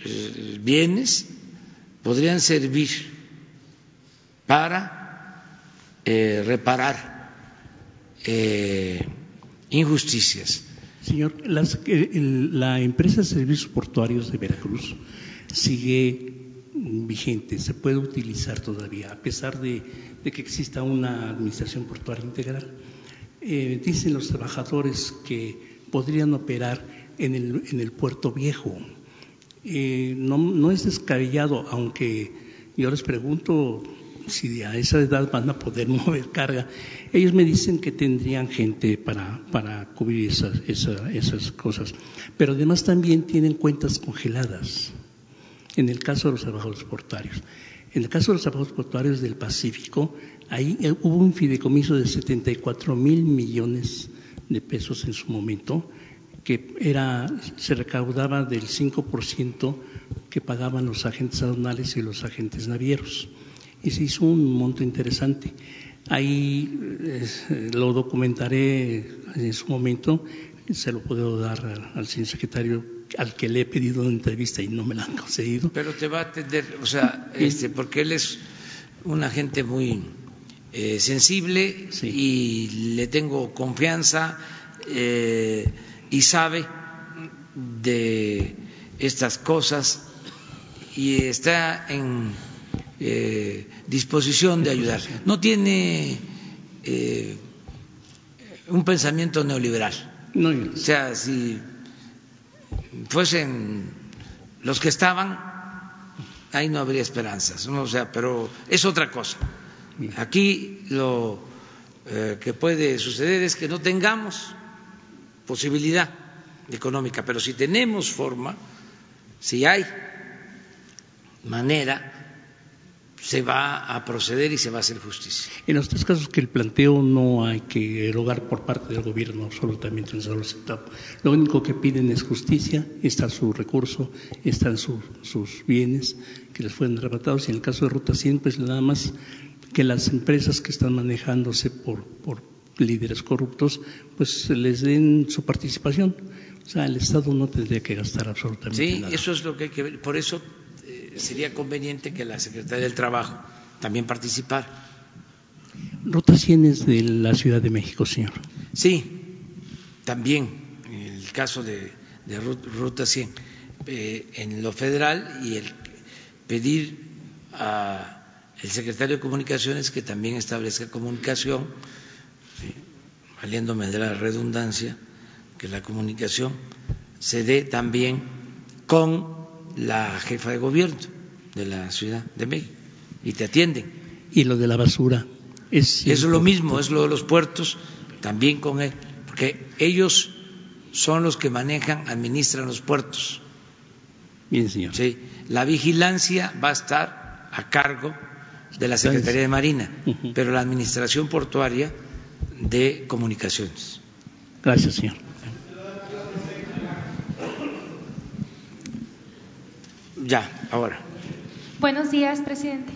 eh, bienes podrían servir para eh, reparar eh, injusticias. Señor, la empresa de servicios portuarios de Veracruz sigue vigente, se puede utilizar todavía, a pesar de, que exista una administración portuaria integral. Eh, dicen los trabajadores que podrían operar en el, en el puerto viejo. Eh, no, no, es descabellado, aunque yo les pregunto si a esa edad van a poder [LAUGHS] mover carga. Ellos me dicen que tendrían gente para, para cubrir esas, esas cosas, pero además también tienen cuentas congeladas en el caso de los trabajadores portuarios. En el caso de los trabajadores portuarios del Pacífico, ahí eh, hubo un fideicomiso de 74 mil millones de pesos en su momento, que era, se recaudaba del 5% que pagaban los agentes aduanales y los agentes navieros. Y se hizo un monto interesante. Ahí lo documentaré en su momento, se lo puedo dar al señor secretario al que le he pedido una entrevista y no me la han conseguido. Pero te va a atender, o sea, este, porque él es una gente muy eh, sensible y le tengo confianza eh, y sabe de estas cosas y está en eh, disposición de ayudar. No tiene un pensamiento neoliberal. No, o sea, si fuesen los que estaban, ahí no habría esperanzas. ¿no? O sea, pero es otra cosa. Aquí lo eh, que puede suceder es que no tengamos posibilidad económica, pero si tenemos forma, si hay manera, se va a proceder y se va a hacer justicia. En los tres casos que el planteo no hay que erogar por parte del gobierno absolutamente un solo centavo. Lo único que piden es justicia, está su recurso, están sus bienes que les fueron arrebatados y en el caso de Ruta 100 pues nada más que las empresas que están manejándose por, por líderes corruptos pues les den su participación. O sea, el Estado no tendría que gastar absolutamente nada. Sí, eso es lo que hay que ver. Por eso sería conveniente que la Secretaría del Trabajo también participara. Ruta 100 es de la Ciudad de México, señor. Sí, también en el caso de, Ruta 100, eh, en lo federal y el pedir al secretario de Comunicaciones que también establezca comunicación, valiéndome de la redundancia, que la comunicación se dé también con la jefa de gobierno de la Ciudad de México y te atienden. Y lo de la basura es Eso es lo mismo, es lo de los puertos, también con él, porque ellos son los que manejan, administran los puertos. Bien, señor. Sí, la vigilancia va a estar a cargo de la Secretaría de Marina, pero la administración portuaria de comunicaciones. Gracias, señor. Ya, ahora. Buenos días, presidente.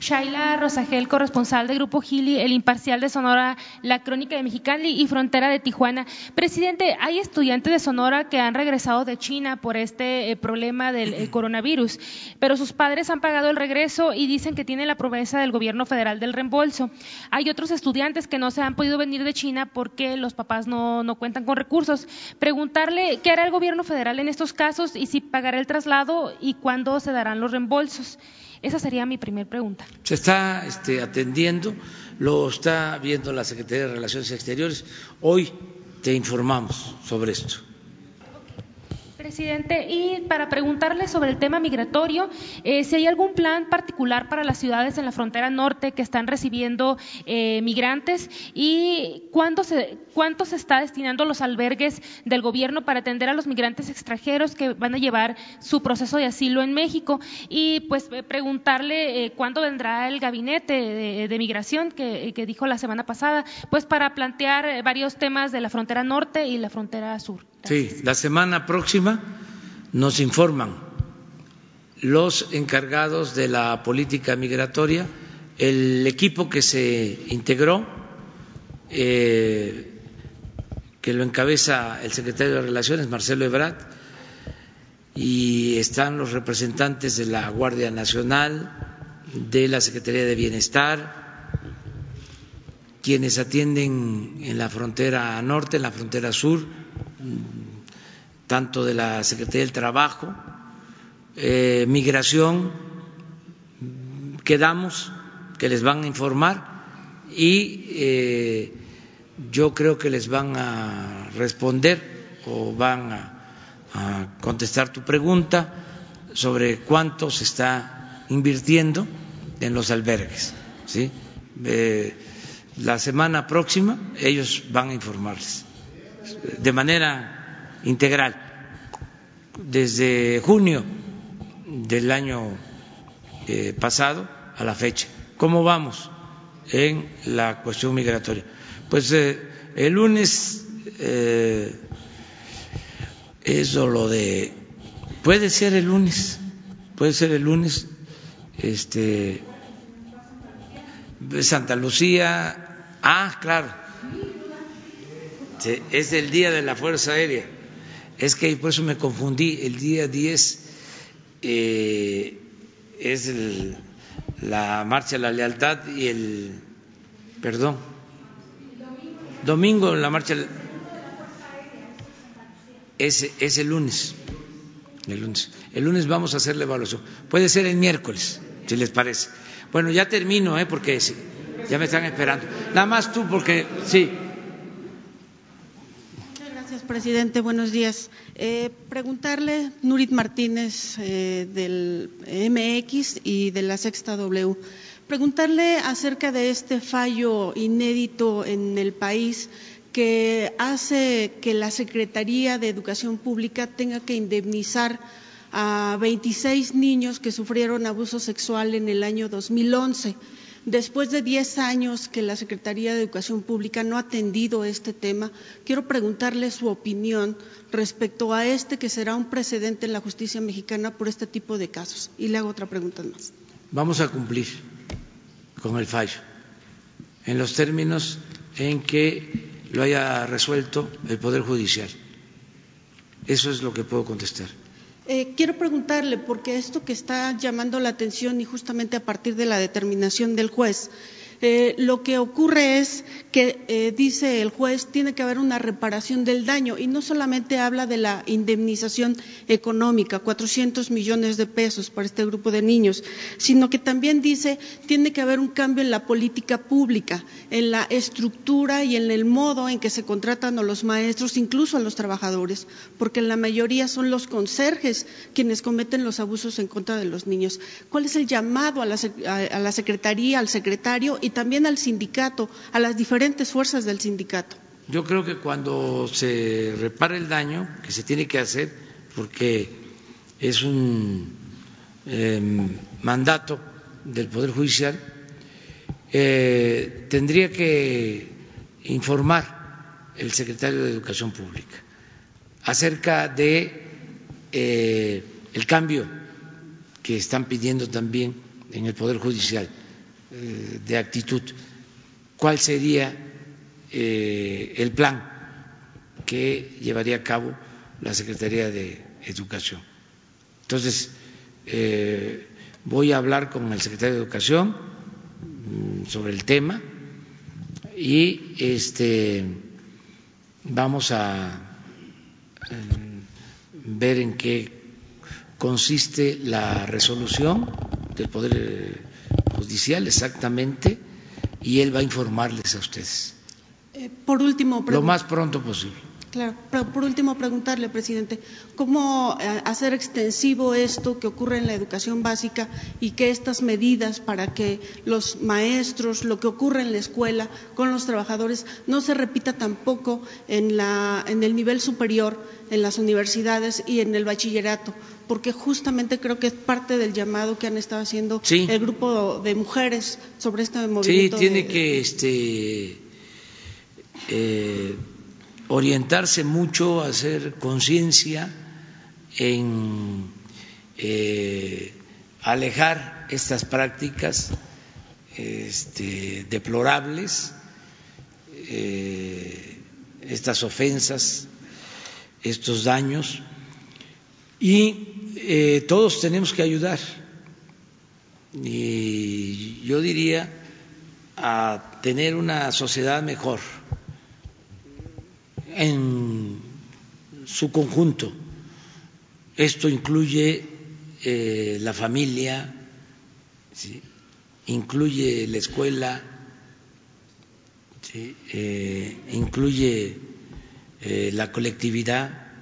Shaila Rosagel, corresponsal del Grupo Gili, El Imparcial de Sonora, La Crónica de Mexicali y Frontera de Tijuana. Presidente, hay estudiantes de Sonora que han regresado de China por este eh, problema del eh, coronavirus, pero sus padres han pagado el regreso y dicen que tienen la promesa del gobierno federal del reembolso. Hay otros estudiantes que no se han podido venir de China porque los papás no, no cuentan con recursos. Preguntarle qué hará el gobierno federal en estos casos y si pagará el traslado y cuándo se darán los reembolsos. Esa sería mi primera pregunta. Se está este, atendiendo, lo está viendo la Secretaría de Relaciones Exteriores. Hoy te informamos sobre esto. Presidente, y para preguntarle sobre el tema migratorio, eh, si hay algún plan particular para las ciudades en la frontera norte que están recibiendo eh, migrantes y cuánto se, cuánto se está destinando los albergues del gobierno para atender a los migrantes extranjeros que van a llevar su proceso de asilo en México. Y pues eh, preguntarle cuándo vendrá el gabinete de, migración que, que, dijo la semana pasada, pues para plantear varios temas de la frontera norte y la frontera sur. Sí, la semana próxima nos informan los encargados de la política migratoria, el equipo que se integró, eh, que lo encabeza el secretario de Relaciones, Marcelo Ebrard, y están los representantes de la Guardia Nacional, de la Secretaría de Bienestar, quienes atienden en la frontera norte, en la frontera sur, tanto de la Secretaría del Trabajo, eh, Migración, quedamos que les van a informar y eh, yo creo que les van a responder o van a, contestar tu pregunta sobre cuánto se está invirtiendo en los albergues. ¿sí? Eh, la semana próxima ellos van a informarles de manera integral desde junio del año eh, pasado a la fecha. ¿Cómo vamos en la cuestión migratoria? Pues eh, el lunes eh, eso lo de puede ser el lunes, puede ser el lunes, este Santa Lucía, ah, claro, es el día de la Fuerza Aérea. Es que por eso me confundí. El día 10 eh, es la marcha de la lealtad y el. Perdón. Domingo la marcha. Es, es el lunes. El lunes. El lunes vamos a hacer la evaluación. Puede ser el miércoles, si les parece. Bueno, ya termino, ¿eh? porque ya me están esperando. Nada más tú, porque sí presidente. Buenos días. Eh, preguntarle, Nurit Martínez eh, del MX y de la Sexta W, preguntarle acerca de este fallo inédito en el país que hace que la Secretaría de Educación Pública tenga que indemnizar a 26 niños que sufrieron abuso sexual en el año 2011 Después de diez años que la Secretaría de Educación Pública no ha atendido este tema, quiero preguntarle su opinión respecto a este que será un precedente en la justicia mexicana por este tipo de casos. Y le hago otra pregunta más. Vamos a cumplir con el fallo en los términos en que lo haya resuelto el Poder Judicial. Eso es lo que puedo contestar. Eh, quiero preguntarle, porque esto que está llamando la atención y justamente a partir de la determinación del juez, eh, lo que ocurre es que, eh, dice el juez, tiene que haber una reparación del daño y no solamente habla de la indemnización económica, 400 millones de pesos para este grupo de niños, sino que también dice tiene que haber un cambio en la política pública, en la estructura y en el modo en que se contratan a los maestros, incluso a los trabajadores, porque en la mayoría son los conserjes quienes cometen los abusos en contra de los niños. ¿Cuál es el llamado a la, a la Secretaría, al secretario y también al sindicato, a las diferentes fuerzas del sindicato. Yo creo que cuando se repara el daño, que se tiene que hacer, porque es un em, mandato del Poder Judicial, eh, tendría que informar el secretario de Educación Pública acerca de eh, el cambio que están pidiendo también en el Poder Judicial de actitud, cuál sería eh, el plan que llevaría a cabo la Secretaría de Educación. Entonces, eh, voy a hablar con el secretario de Educación mm, sobre el tema y este vamos a ver en qué consiste la resolución del Poder judicial exactamente y él va a informarles a ustedes. Eh, por último, lo más pronto posible. Claro. Por último, preguntarle, presidente, ¿cómo eh, hacer extensivo esto que ocurre en la educación básica y que estas medidas para que los maestros, lo que ocurre en la escuela con los trabajadores, no se repita tampoco en, la, en el nivel superior, en las universidades y en el bachillerato? Porque justamente creo que es parte del llamado que han estado haciendo el grupo de mujeres sobre este movimiento. Sí, tiene que este, eh, orientarse mucho, hacer conciencia en eh, alejar estas prácticas este, deplorables, eh, estas ofensas, estos daños, y eh, todos tenemos que ayudar. Y yo diría a tener una sociedad mejor en su conjunto. Esto incluye eh, la familia, incluye la escuela, eh, incluye eh, la colectividad,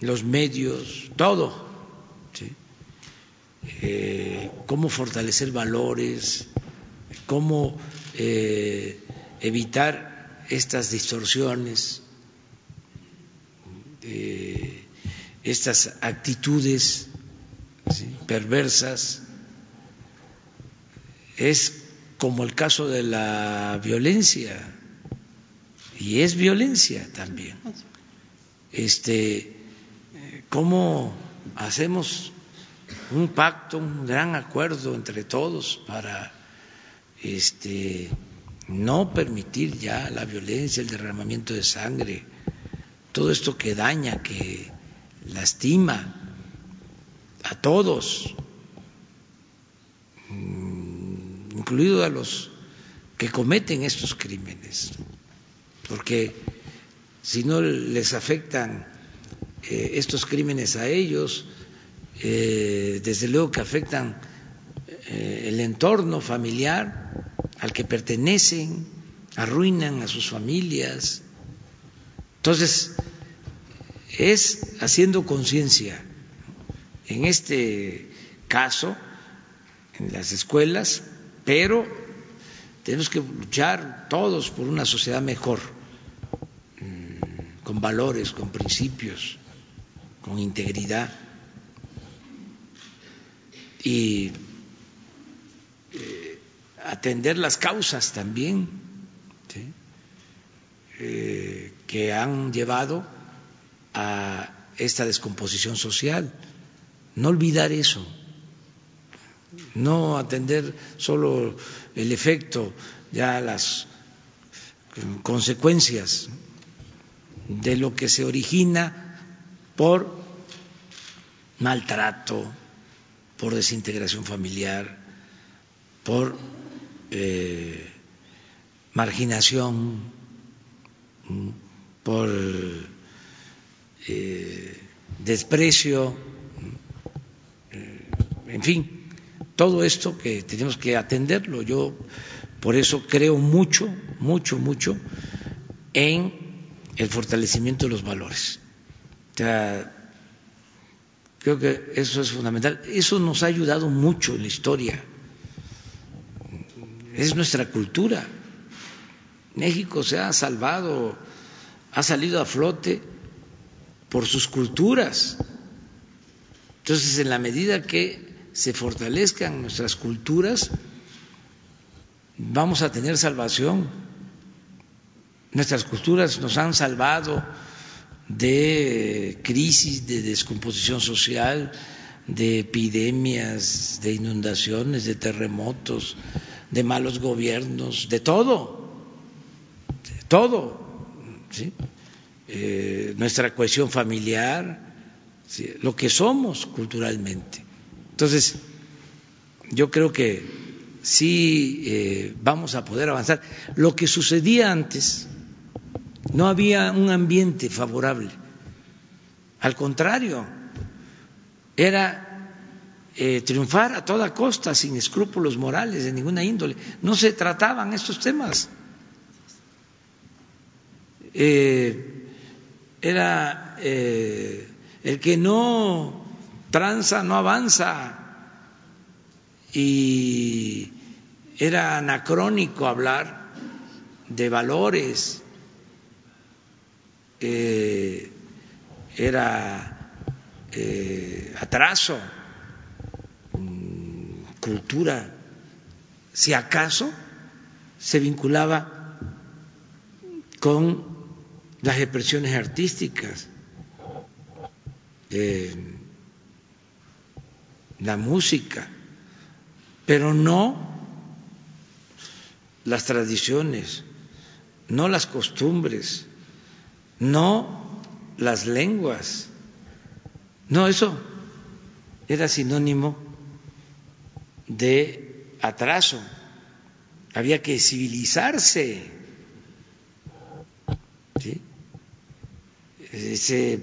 los medios, todo. cómo fortalecer valores, cómo evitar estas distorsiones eh, estas actitudes perversas. Es como el caso de la violencia, y es violencia también. Este, ¿Cómo hacemos un pacto, un gran acuerdo entre todos para este, no permitir ya la violencia, el derramamiento de sangre, todo esto que daña, que lastima a todos, mm, incluido a los que cometen estos crímenes, porque si no les afectan eh, estos crímenes a ellos, eh, desde luego que afectan eh, el entorno familiar al que pertenecen, arruinan a sus familias, entonces, es haciendo conciencia. En este caso, en las escuelas, pero tenemos que luchar todos por una sociedad mejor, mm, con valores, con principios, con integridad. Y eh, atender las causas también. ¿sí? Eh, que han llevado a esta descomposición social. No olvidar eso, no atender solo el efecto, ya las consecuencias de lo que se origina por maltrato, por desintegración familiar, por eh, marginación por eh, desprecio, eh, en fin, todo esto que tenemos que atenderlo. Yo por eso creo mucho, mucho, mucho en el fortalecimiento de los valores. creo que eso es fundamental. Eso nos ha ayudado mucho en la historia. Es nuestra cultura. México se ha salvado, ha salido a flote por sus culturas. Entonces, en la medida que se fortalezcan nuestras culturas, vamos a tener salvación. Nuestras culturas nos han salvado de crisis, de descomposición social, de epidemias, de inundaciones, de terremotos, de malos gobiernos, de todo todo, eh, nuestra cohesión familiar, lo que somos culturalmente. Entonces, yo creo que sí eh, vamos a poder avanzar. Lo que sucedía antes, no había un ambiente favorable. Al contrario, era eh, triunfar a toda costa, sin escrúpulos morales de ninguna índole. No se trataban estos temas. Eh, era eh, el que no tranza, no avanza. Y era anacrónico hablar de valores, eh, era eh, atraso, mm, cultura, si acaso se vinculaba con las expresiones artísticas, eh, la música, pero no las tradiciones, no las costumbres, no las lenguas. No, eso era sinónimo de atraso. Había que civilizarse. Eh, se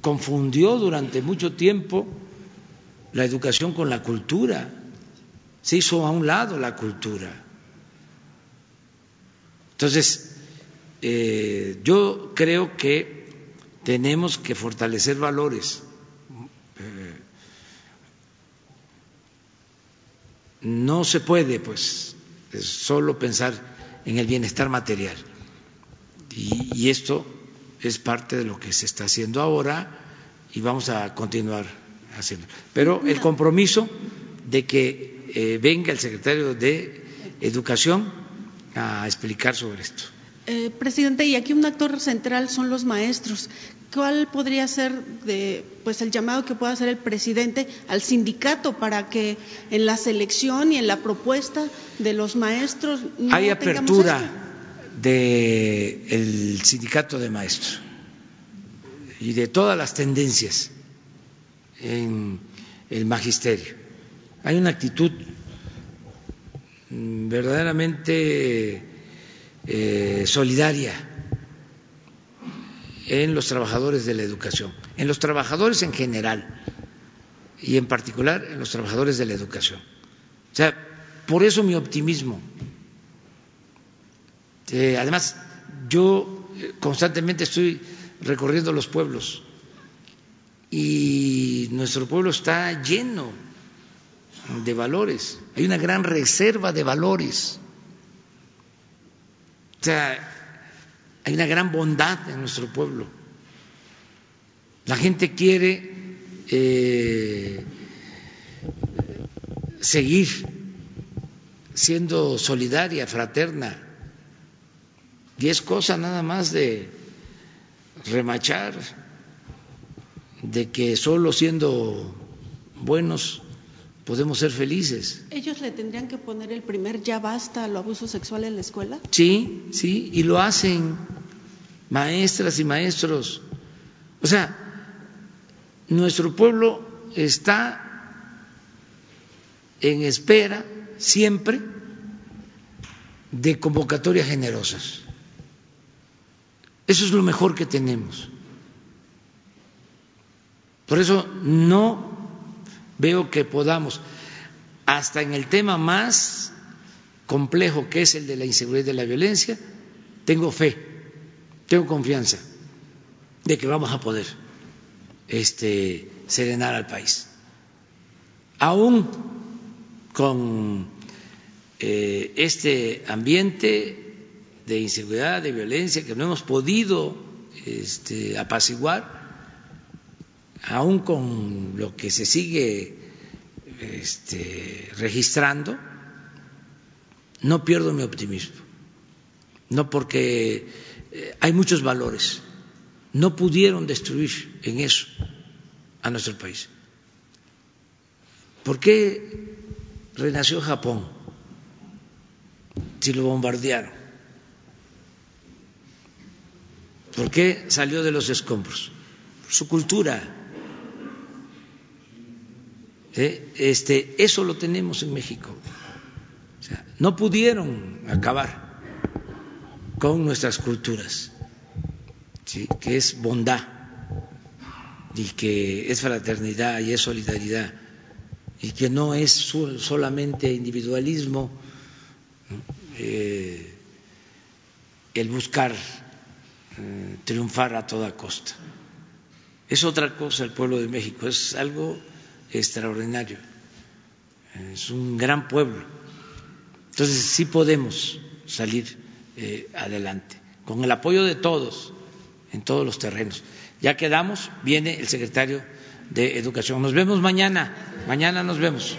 confundió durante mucho tiempo la educación con la cultura. Se hizo a un lado la cultura. Entonces, eh, yo creo que tenemos que fortalecer valores. Eh, no se puede, pues, solo pensar en el bienestar material. Y, esto es parte de lo que se está haciendo ahora y vamos a continuar haciendo. Pero el compromiso de que eh, venga el secretario de Educación a explicar sobre esto. Eh, presidente, y aquí un actor central son los maestros. ¿Cuál podría ser de, pues el llamado que pueda hacer el presidente al sindicato para que en la selección y en la propuesta de los maestros no hay apertura del sindicato de maestros y de todas las tendencias en el magisterio? Hay una actitud Mm, verdaderamente eh, solidaria en los trabajadores de la educación, en los trabajadores en general y en particular en los trabajadores de la educación. O sea, por eso mi optimismo. Eh, además, yo eh, constantemente estoy recorriendo los pueblos y nuestro pueblo está lleno de valores, hay una gran reserva de valores. O sea, hay una gran bondad en nuestro pueblo. La gente quiere eh, seguir siendo solidaria, fraterna, y es cosa nada más de remachar, de que solo siendo buenos podemos ser felices. ¿Ellos le tendrían que poner el primer ya basta al abuso sexual en la escuela? Sí, sí, y lo hacen maestras y maestros. O sea, nuestro pueblo está en espera siempre de convocatorias generosas. Eso es lo mejor que tenemos. Por eso no veo que podamos, hasta en el tema más complejo que es el de la inseguridad y de la violencia, tengo fe, tengo confianza de que vamos a poder este, serenar al país. Aún con eh, este ambiente de inseguridad, de violencia que no hemos podido este, apaciguar, aún con lo que se sigue este, registrando, no pierdo mi optimismo, no porque eh, hay muchos valores, no pudieron destruir en eso a nuestro país. ¿Por qué renació Japón si lo bombardearon? ¿Por qué salió de los escombros? Su cultura ¿eh? este, eso lo tenemos en México. no pudieron acabar con nuestras culturas, que es bondad y que es fraternidad y es solidaridad y que no es solamente individualismo, eh, el buscar triunfar a toda costa. Es otra cosa el pueblo de México, es algo extraordinario, es un gran pueblo. Entonces sí podemos salir eh, adelante, con el apoyo de todos, en todos los terrenos. Ya quedamos, viene el secretario de Educación. Nos vemos mañana, mañana nos vemos.